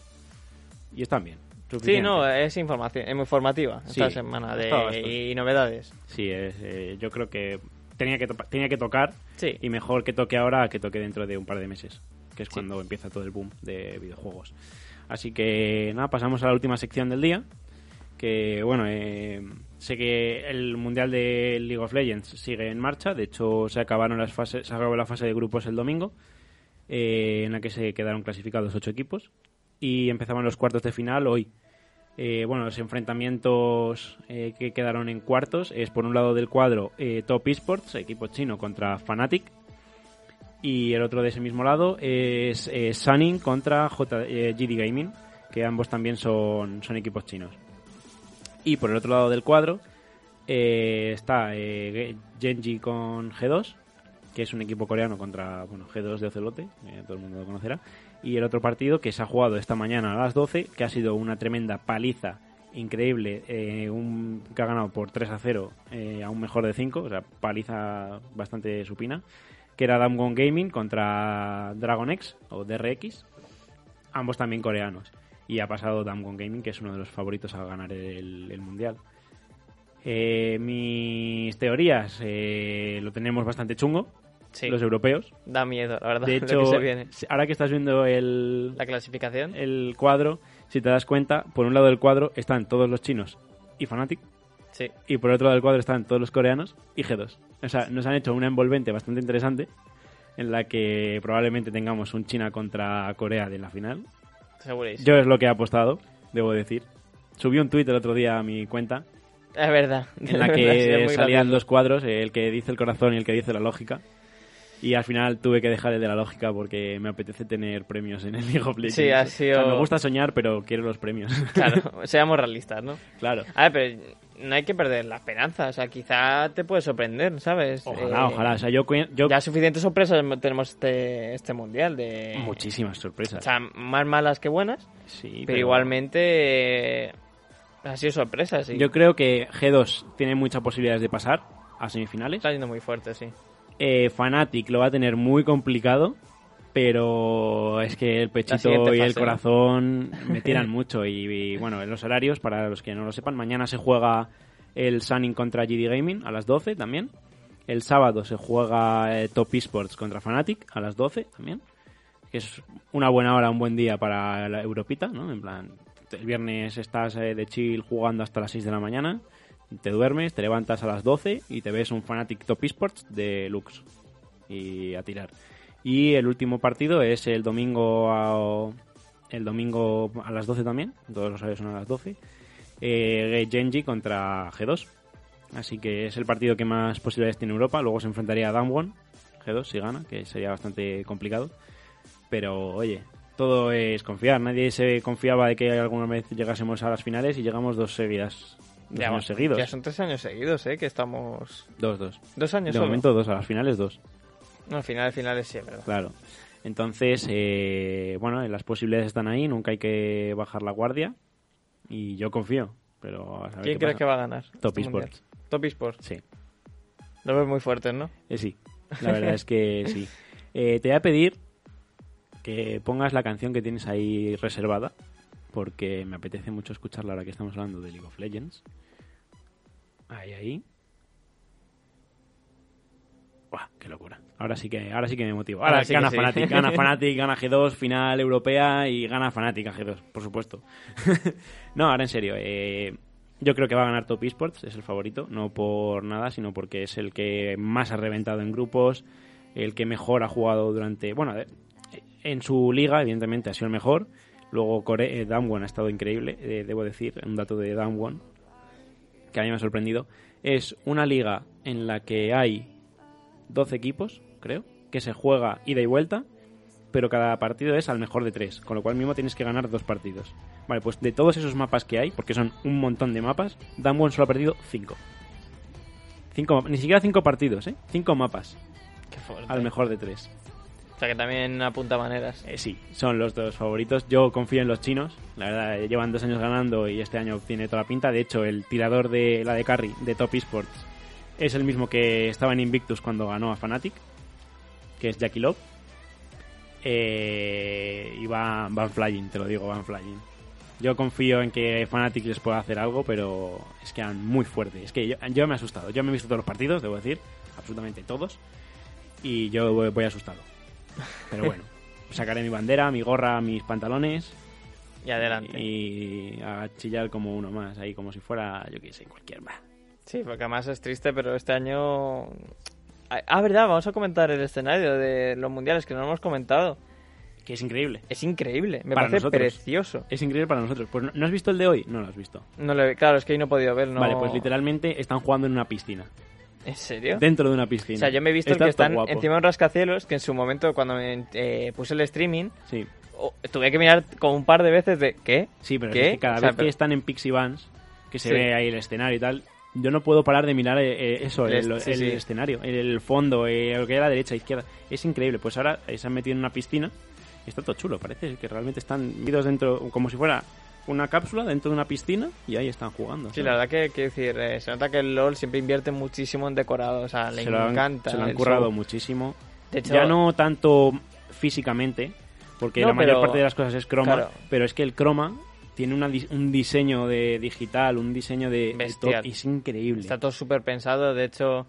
y están bien. Sí, no, es información, es muy formativa esta semana de, y novedades. Sí, es, eh, yo creo que tenía que, to- tenía que tocar Sí. y mejor que toque ahora que toque dentro de un par de meses, que es Sí. cuando empieza todo el boom de videojuegos. Así que nada, pasamos a la última sección del día. Que bueno, eh, sé que el mundial de League of Legends sigue en marcha. De hecho, se acabaron las fases, se acabó la fase de grupos el domingo, eh, en la que se quedaron clasificados ocho equipos y empezaban los cuartos de final hoy. Eh, bueno, los enfrentamientos eh, que quedaron en cuartos es por un lado del cuadro eh, Top Esports, equipo chino contra Fnatic, y el otro de ese mismo lado es eh, Sunning contra J, GD Gaming, que ambos también son, son equipos chinos. Y por el otro lado del cuadro está Genji con G2, que es un equipo coreano contra bueno, G2 de Ocelote, todo el mundo lo conocerá. Y el otro partido que se ha jugado esta mañana a las 12, que ha sido una tremenda paliza increíble, eh, un, que ha ganado por 3 a 0 eh, a un mejor de 5, o sea, paliza bastante supina, que era Damwon Gaming contra Dragon X o DRX, ambos también coreanos. Y ha pasado Damwon Gaming, que es uno de los favoritos a ganar el, mundial. Eh, mis teorías eh, lo tenemos bastante chungo, Sí, los europeos. da miedo, la verdad, De lo hecho, que se viene. ahora que estás viendo el, La clasificación. el cuadro, si te das cuenta, por un lado del cuadro están todos los chinos y Fnatic, Sí, y por otro lado del cuadro están todos los coreanos y G2. O sea, nos han hecho una envolvente bastante interesante en la que probablemente tengamos un China contra Corea de la final. segurísimo. Yo es lo que he apostado, debo decir. Subí un tuit el otro día a mi cuenta Es verdad. en la que salían gracioso. dos cuadros, el que dice el corazón y el que dice la lógica. Y al final tuve que dejar el de la lógica porque me apetece tener premios en el League of Legends. Sí, ha O sea, sido- me gusta soñar, pero quiero los premios. Claro, seamos realistas, ¿no? claro. A ver, pero no hay que perder la esperanza. O sea, quizá te puede sorprender, ¿sabes? Ojalá, Eh, ojalá. O sea, yo, yo Ya suficientes sorpresas tenemos este, este mundial de... muchísimas O sorpresas. sea, más malas que buenas, sí, pero, igualmente eh, ha sido sorpresa, sí. Yo creo que G2 tiene muchas posibilidades de pasar a semifinales. Está yendo muy fuerte, sí. Eh, Fnatic lo va a tener muy complicado, pero es que el pechito y el corazón me tiran mucho. Y, y, bueno, en los horarios, para los que no lo sepan, mañana se juega el Sunning contra GD Gaming a las 12 también. El sábado se juega eh, Top Esports contra Fnatic a las 12 también. Que es una buena hora, un buen día para la Europita, ¿no? En plan, el viernes estás eh, de chill jugando hasta las 6 de la mañana, te duermes, te levantas a las 12 y te ves un Fnatic Top Esports de Lux. y a tirar. Y el último partido es el domingo a, el domingo a las 12 también, todos los horarios son a las 12, eh, Genji contra G2. Así que es el partido que más posibilidades tiene Europa. Luego se enfrentaría a Damwon, G2, si gana, que sería bastante complicado. Pero oye, todo es confiar. Nadie se confiaba de que alguna vez llegásemos a las finales y llegamos dos seguidas. Dos Ya, años seguidos. Ya son tres años seguidos, ¿eh? Que estamos... Dos, dos. Dos años De solo. momento dos, a las finales dos. No, al final, al final sí, verdad. Claro. Entonces, eh, bueno, las posibilidades están ahí, nunca hay que bajar la guardia. Y yo confío, pero a saber ¿Quién qué crees pasa. que va a ganar? Top este mundial? Esports. Top Esports. Sí, Lo ves muy fuertes, ¿no? eh, sí. La verdad es que sí. Eh, te voy a pedir que pongas la canción que tienes ahí reservada, porque me apetece mucho escucharla ahora que estamos hablando de League of Legends. Ahí, ahí. Buah, qué locura. Ahora sí que, ahora sí que me motivo. Ahora, Ahora sí gana sí. Fnatic, gana Fnatic, gana G2, final europea y gana Fnatic a G2, por supuesto. no, ahora en serio. eh, yo creo que va a ganar Top Esports, es el favorito, no por nada, sino porque es el que más ha reventado en grupos, el que mejor ha jugado durante. Bueno, eh, en su liga, evidentemente, ha sido el mejor. Luego Core, eh, Damwon ha estado increíble, eh, debo decir, un dato de Damwon que a mí me ha sorprendido. Es una liga en la que hay 12 equipos, creo, que se juega ida y vuelta, pero cada partido es al mejor de tres, con lo cual mismo tienes que ganar dos partidos. Vale, pues de todos esos mapas que hay, porque son un montón de mapas, Damwon solo ha perdido 5. Cinco, ni siquiera cinco partidos, ¿eh? Cinco mapas Qué fuerte. al mejor de tres. Que también apunta maneras. Eh, sí, son los dos favoritos. Yo confío en los chinos. La verdad, llevan dos años ganando y este año tiene toda la pinta. De hecho, el tirador de la de Carry de Top Esports es el mismo que estaba en Invictus cuando ganó a Fnatic, que es Jackie Love. Eh, y van, van flying, te lo digo, van flying. Yo confío en que Fnatic les pueda hacer algo, pero es que han muy fuerte. Es que yo, me he asustado. Yo me he visto todos los partidos, debo decir, absolutamente todos. Y yo voy asustado. Pero bueno, sacaré mi bandera, mi gorra, mis pantalones Y adelante. y a chillar como uno más, ahí como si fuera, yo qué sé, cualquier más. Sí, porque además es triste, pero este año... Ah, verdad, vamos a comentar el escenario de los mundiales que no hemos comentado. Que es increíble. Es increíble, me Para parece nosotros. precioso. Es increíble para nosotros. Pues ¿no, ¿no has visto el de hoy? No lo has visto. No lo he- claro, es que hoy no he podido ver, ¿no? Vale, pues literalmente están jugando en una piscina. ¿En serio? Dentro de una piscina. O sea, yo me he visto Está que están guapo. encima de un rascacielos, que en su momento cuando me, eh, puse el streaming, Sí, tuve que mirar como un par de veces de ¿qué? sí pero ¿Qué? es que cada O sea, vez pero- que están en Pixie Vans, que se Sí. ve ahí el escenario y tal, yo no puedo parar de mirar eh, eh, eso, El el, est- sí, el sí. escenario, el, fondo, eh, lo que hay a la derecha, izquierda. Es increíble. Pues ahora se han metido en una piscina y está todo chulo. Parece que realmente están metidos dentro, como si fuera una cápsula dentro de una piscina y ahí están jugando. Sí, ¿sabes? la verdad que, quiero decir, eh, se nota que el LoL siempre invierte muchísimo en decorado, o sea, le se lo han, encanta. se lo han currado show. muchísimo. De hecho, ya no tanto físicamente, porque No, la mayor pero- parte de las cosas es croma, claro. pero es que el croma tiene una un diseño de digital, un diseño de, Bestial. es increíble. Está todo súper pensado, de hecho,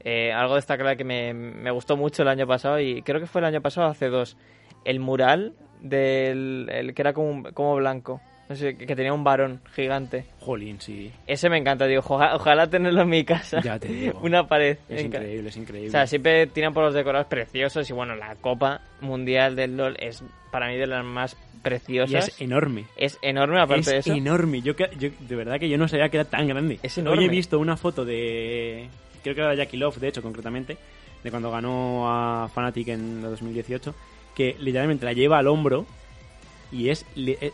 eh, algo destacable que me, me gustó mucho el año pasado, y creo que fue el año pasado, hace dos, el mural del el que era como, como blanco, no sé, que tenía un varón gigante. Jolín, sí. Ese me encanta, digo, oja- ojalá tenerlo en mi casa. Ya te digo. Una pared. Es increíble, es increíble. O sea, siempre tiran por los decorados preciosos y bueno, la Copa Mundial del LoL es para mí de las más y preciosas. es enorme. Es enorme aparte es de eso. enorme. Yo, yo- de verdad que yo no sabía que era tan grande. Es enorme. Hoy he visto una foto de. Creo que era Jackie Love, de hecho, concretamente. De cuando ganó a Fnatic en el 2018. Que literalmente la lleva al hombro. Y es eh,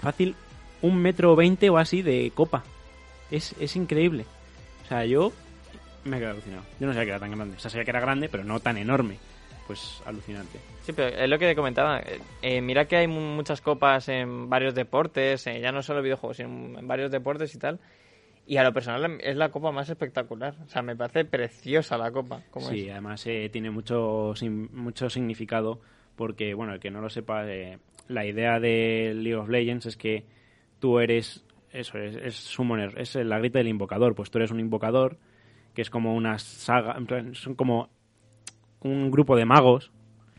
fácil un metro veinte o así de copa. Es, es increíble. O sea, yo me he quedado alucinado. Yo no sabía que era tan grande. O sea, sabía que era grande, pero no tan enorme. Pues alucinante. Sí, pero es lo que comentaba. eh, eh, mira que hay mu- muchas copas en varios deportes, eh, ya no solo videojuegos, sino en varios deportes y tal. Y a lo personal es la copa más espectacular. O sea, me parece preciosa la copa. Como Sí, es. además eh, tiene mucho, mucho significado porque, bueno, el que no lo sepa, eh, la idea de League of Legends es que tú eres, eso, es, es summoner, es la grita del invocador, pues tú eres un invocador que es como una saga, son como un grupo de magos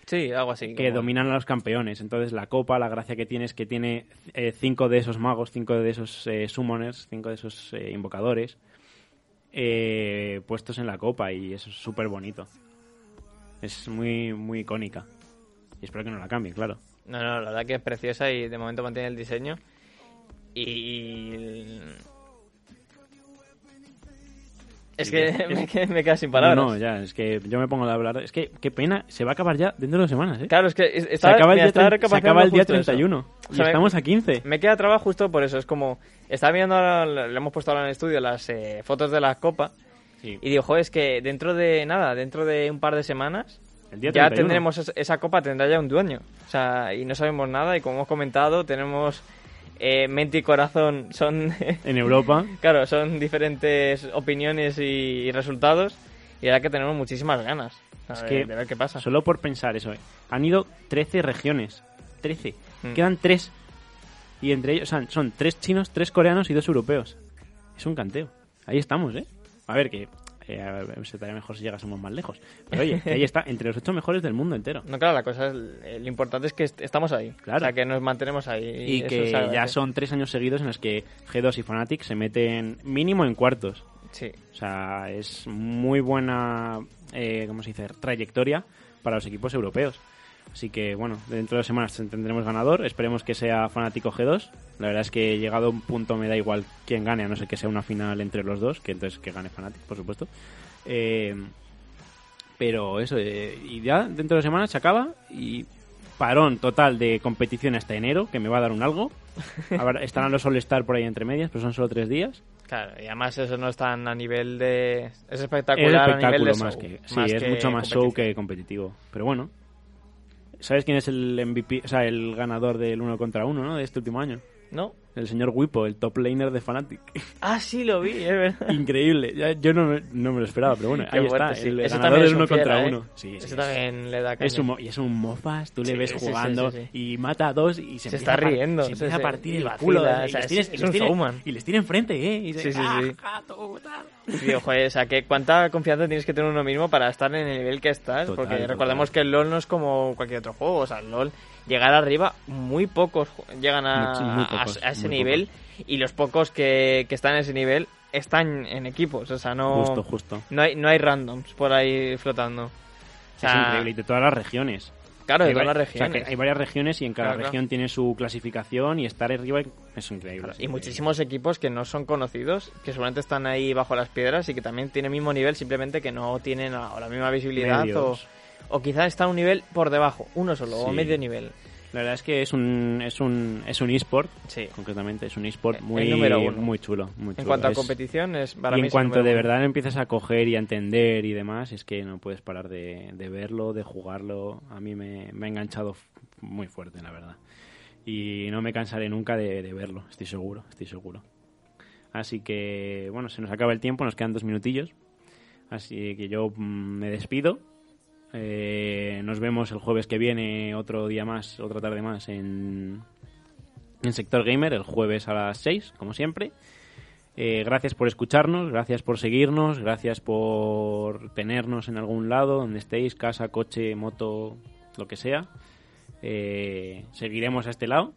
Sí, algo así. que como- dominan a los campeones. Entonces la copa, la gracia que tiene es que tiene eh, cinco de esos magos, cinco de esos eh, summoners, cinco de esos eh, invocadores eh, puestos en la copa y eso es súper bonito. Es muy, muy icónica. Y espero que no la cambie, claro. No, no, la verdad que es preciosa y de momento mantiene el diseño. Y. Es que me, qued- me quedo sin palabras. No, no, ya, es que yo me pongo a hablar. Es que qué pena, se va a acabar ya dentro de dos semanas, ¿eh? Claro, es que es- se acaba el día, estaba tre- se recapacitando acaba el día justo eso. 31 O y sea, me- estamos a 15. Me queda trabajo justo por eso. Es como. Estaba viendo ahora, le hemos puesto ahora en el estudio las eh, fotos de la copa. Sí. Y digo, joder, es que dentro de nada, dentro de un par de semanas, El día ya 31. tendremos es- esa copa, tendrá ya un dueño. O sea, y no sabemos nada. Y como hemos comentado, tenemos eh, mente y corazón. Son. En Europa. claro, son diferentes opiniones y, y resultados. Y ahora que tenemos muchísimas ganas. Es que de ver qué pasa. Solo por pensar eso, ¿eh? han ido 13 regiones. 13. Mm. Quedan 3. Y entre ellos, o sea, son 3 chinos, 3 coreanos y 2 europeos. Es un canteo. Ahí estamos, ¿eh? A ver, que se estaría mejor si llegásemos más lejos. Pero oye, que ahí está, entre los 8 mejores del mundo entero. No, claro, la cosa es, lo importante es que est- estamos ahí. Claro. O sea, que nos mantenemos ahí. Y que ya son 3 años seguidos en los que G2 y Fnatic se meten mínimo en cuartos. Sí. O sea, es muy buena, eh, ¿cómo se dice?, trayectoria para los equipos europeos. Así que, bueno, dentro de dos semanas tendremos ganador. Esperemos que sea Fanático G2. La verdad es que llegado a un punto me da igual quién gane, a no ser que sea una final entre los dos, que entonces que gane Fnatic, por supuesto. Eh, pero eso, eh, y ya dentro de dos semanas se acaba y parón total de competición hasta enero, que me va a dar un algo. Habrá- estarán los All-Star por ahí entre medias, pero son solo tres días. Claro, y además eso no es tan a nivel de... Es Es espectacular a nivel espectáculo de más show, que. Sí, más es que mucho más show que competitivo. Pero bueno. ¿Sabes quién es el MVP, o sea, el ganador del uno contra uno, ¿no? De este último año? ¿No? El señor Wipo, el top laner de Fnatic. Ah, sí, lo vi, es verdad. Increíble. Ya- Yo no, me- no me lo esperaba, pero bueno, Qué ahí fuerte, está. sí. El Eso ganador es un uno contra fiera, ¿eh? uno. Sí, sí, Eso es- también le da caña. es un, y es un mofas, tú Sí, le ves sí, sí, jugando sí, sí. y mata a dos y se, está riendo, Se sí, empieza sí. a partir el culo. y les es- tiene- enfrente, ¿eh? Y Sí, se- sí, ¡Ah, sí. tal! Tío, joder, o sea, que cuánta confianza tienes que tener uno mismo para estar en el nivel que estás. Porque recordemos que el LoL no es como cualquier otro juego. O sea, el LoL, llegar arriba, muy pocos llegan a, Muy- muy a- pocos, a ese nivel. Y los pocos que, que están en ese nivel están en equipos. O sea, no, Justo, justo. no, hay, no hay randoms por ahí flotando. O es increíble. Y de todas las regiones. Claro, de todas las vari- o sea, regiones. que hay varias regiones y en cada Claro, claro. región tiene su clasificación y estar arriba es increíble. Claro, es y increíble. muchísimos equipos que no son conocidos, que seguramente están ahí bajo las piedras y que también tienen el mismo nivel, simplemente que no tienen la, o la misma visibilidad Medios. o quizás está un nivel por debajo, uno solo, o Sí. medio nivel. La verdad es que es un es un es un eSport, Sí. concretamente, es un eSport muy número uno. muy chulo, muy En chulo. cuanto a Es- competición, es para y mí en cuanto de uno. verdad empiezas a coger y a entender y demás, es que no puedes parar de, de verlo, de jugarlo. A mí me, me ha enganchado muy fuerte, la verdad. Y no me cansaré nunca de, de verlo, estoy seguro, estoy seguro. Así que, bueno, se nos acaba el tiempo, nos quedan dos minutillos. Así que yo mm, me despido. Eh, nos vemos el jueves que viene, otro día más, otra tarde más en, en Sector Gamer, el jueves a las 6, como siempre. Eh, gracias por escucharnos, gracias por seguirnos, gracias por tenernos en algún lado, donde estéis, casa, coche, moto, lo que sea. Eh, seguiremos a este lado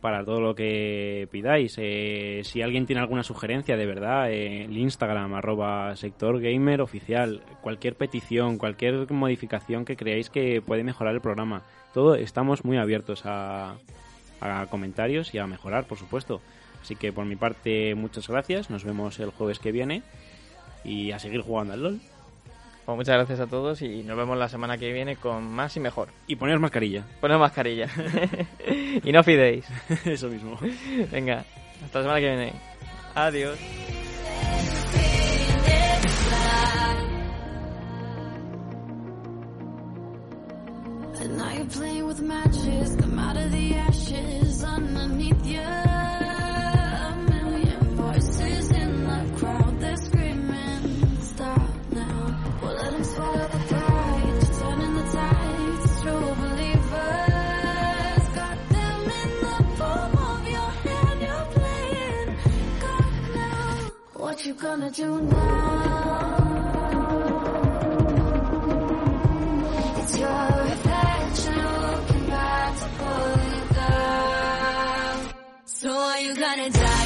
para todo lo que pidáis. Eh, si alguien tiene alguna sugerencia, de verdad, eh, el Instagram, arroba sector gamer oficial, cualquier petición, cualquier modificación que creáis que puede mejorar el programa. Todo estamos muy abiertos a, a comentarios y a mejorar, por supuesto. Así que por mi parte, muchas gracias. Nos vemos el jueves que viene y a seguir jugando al LOL. Pues muchas gracias a todos y nos vemos la semana que viene con más y mejor. Y poneros mascarilla. Poned mascarilla. y no fidéis. Eso mismo. Venga, hasta la semana que viene. Adiós. And now you're playing with matches, come out of the ashes underneath you. What you gonna do now? It's your reflection looking back to pull down. So are you gonna die?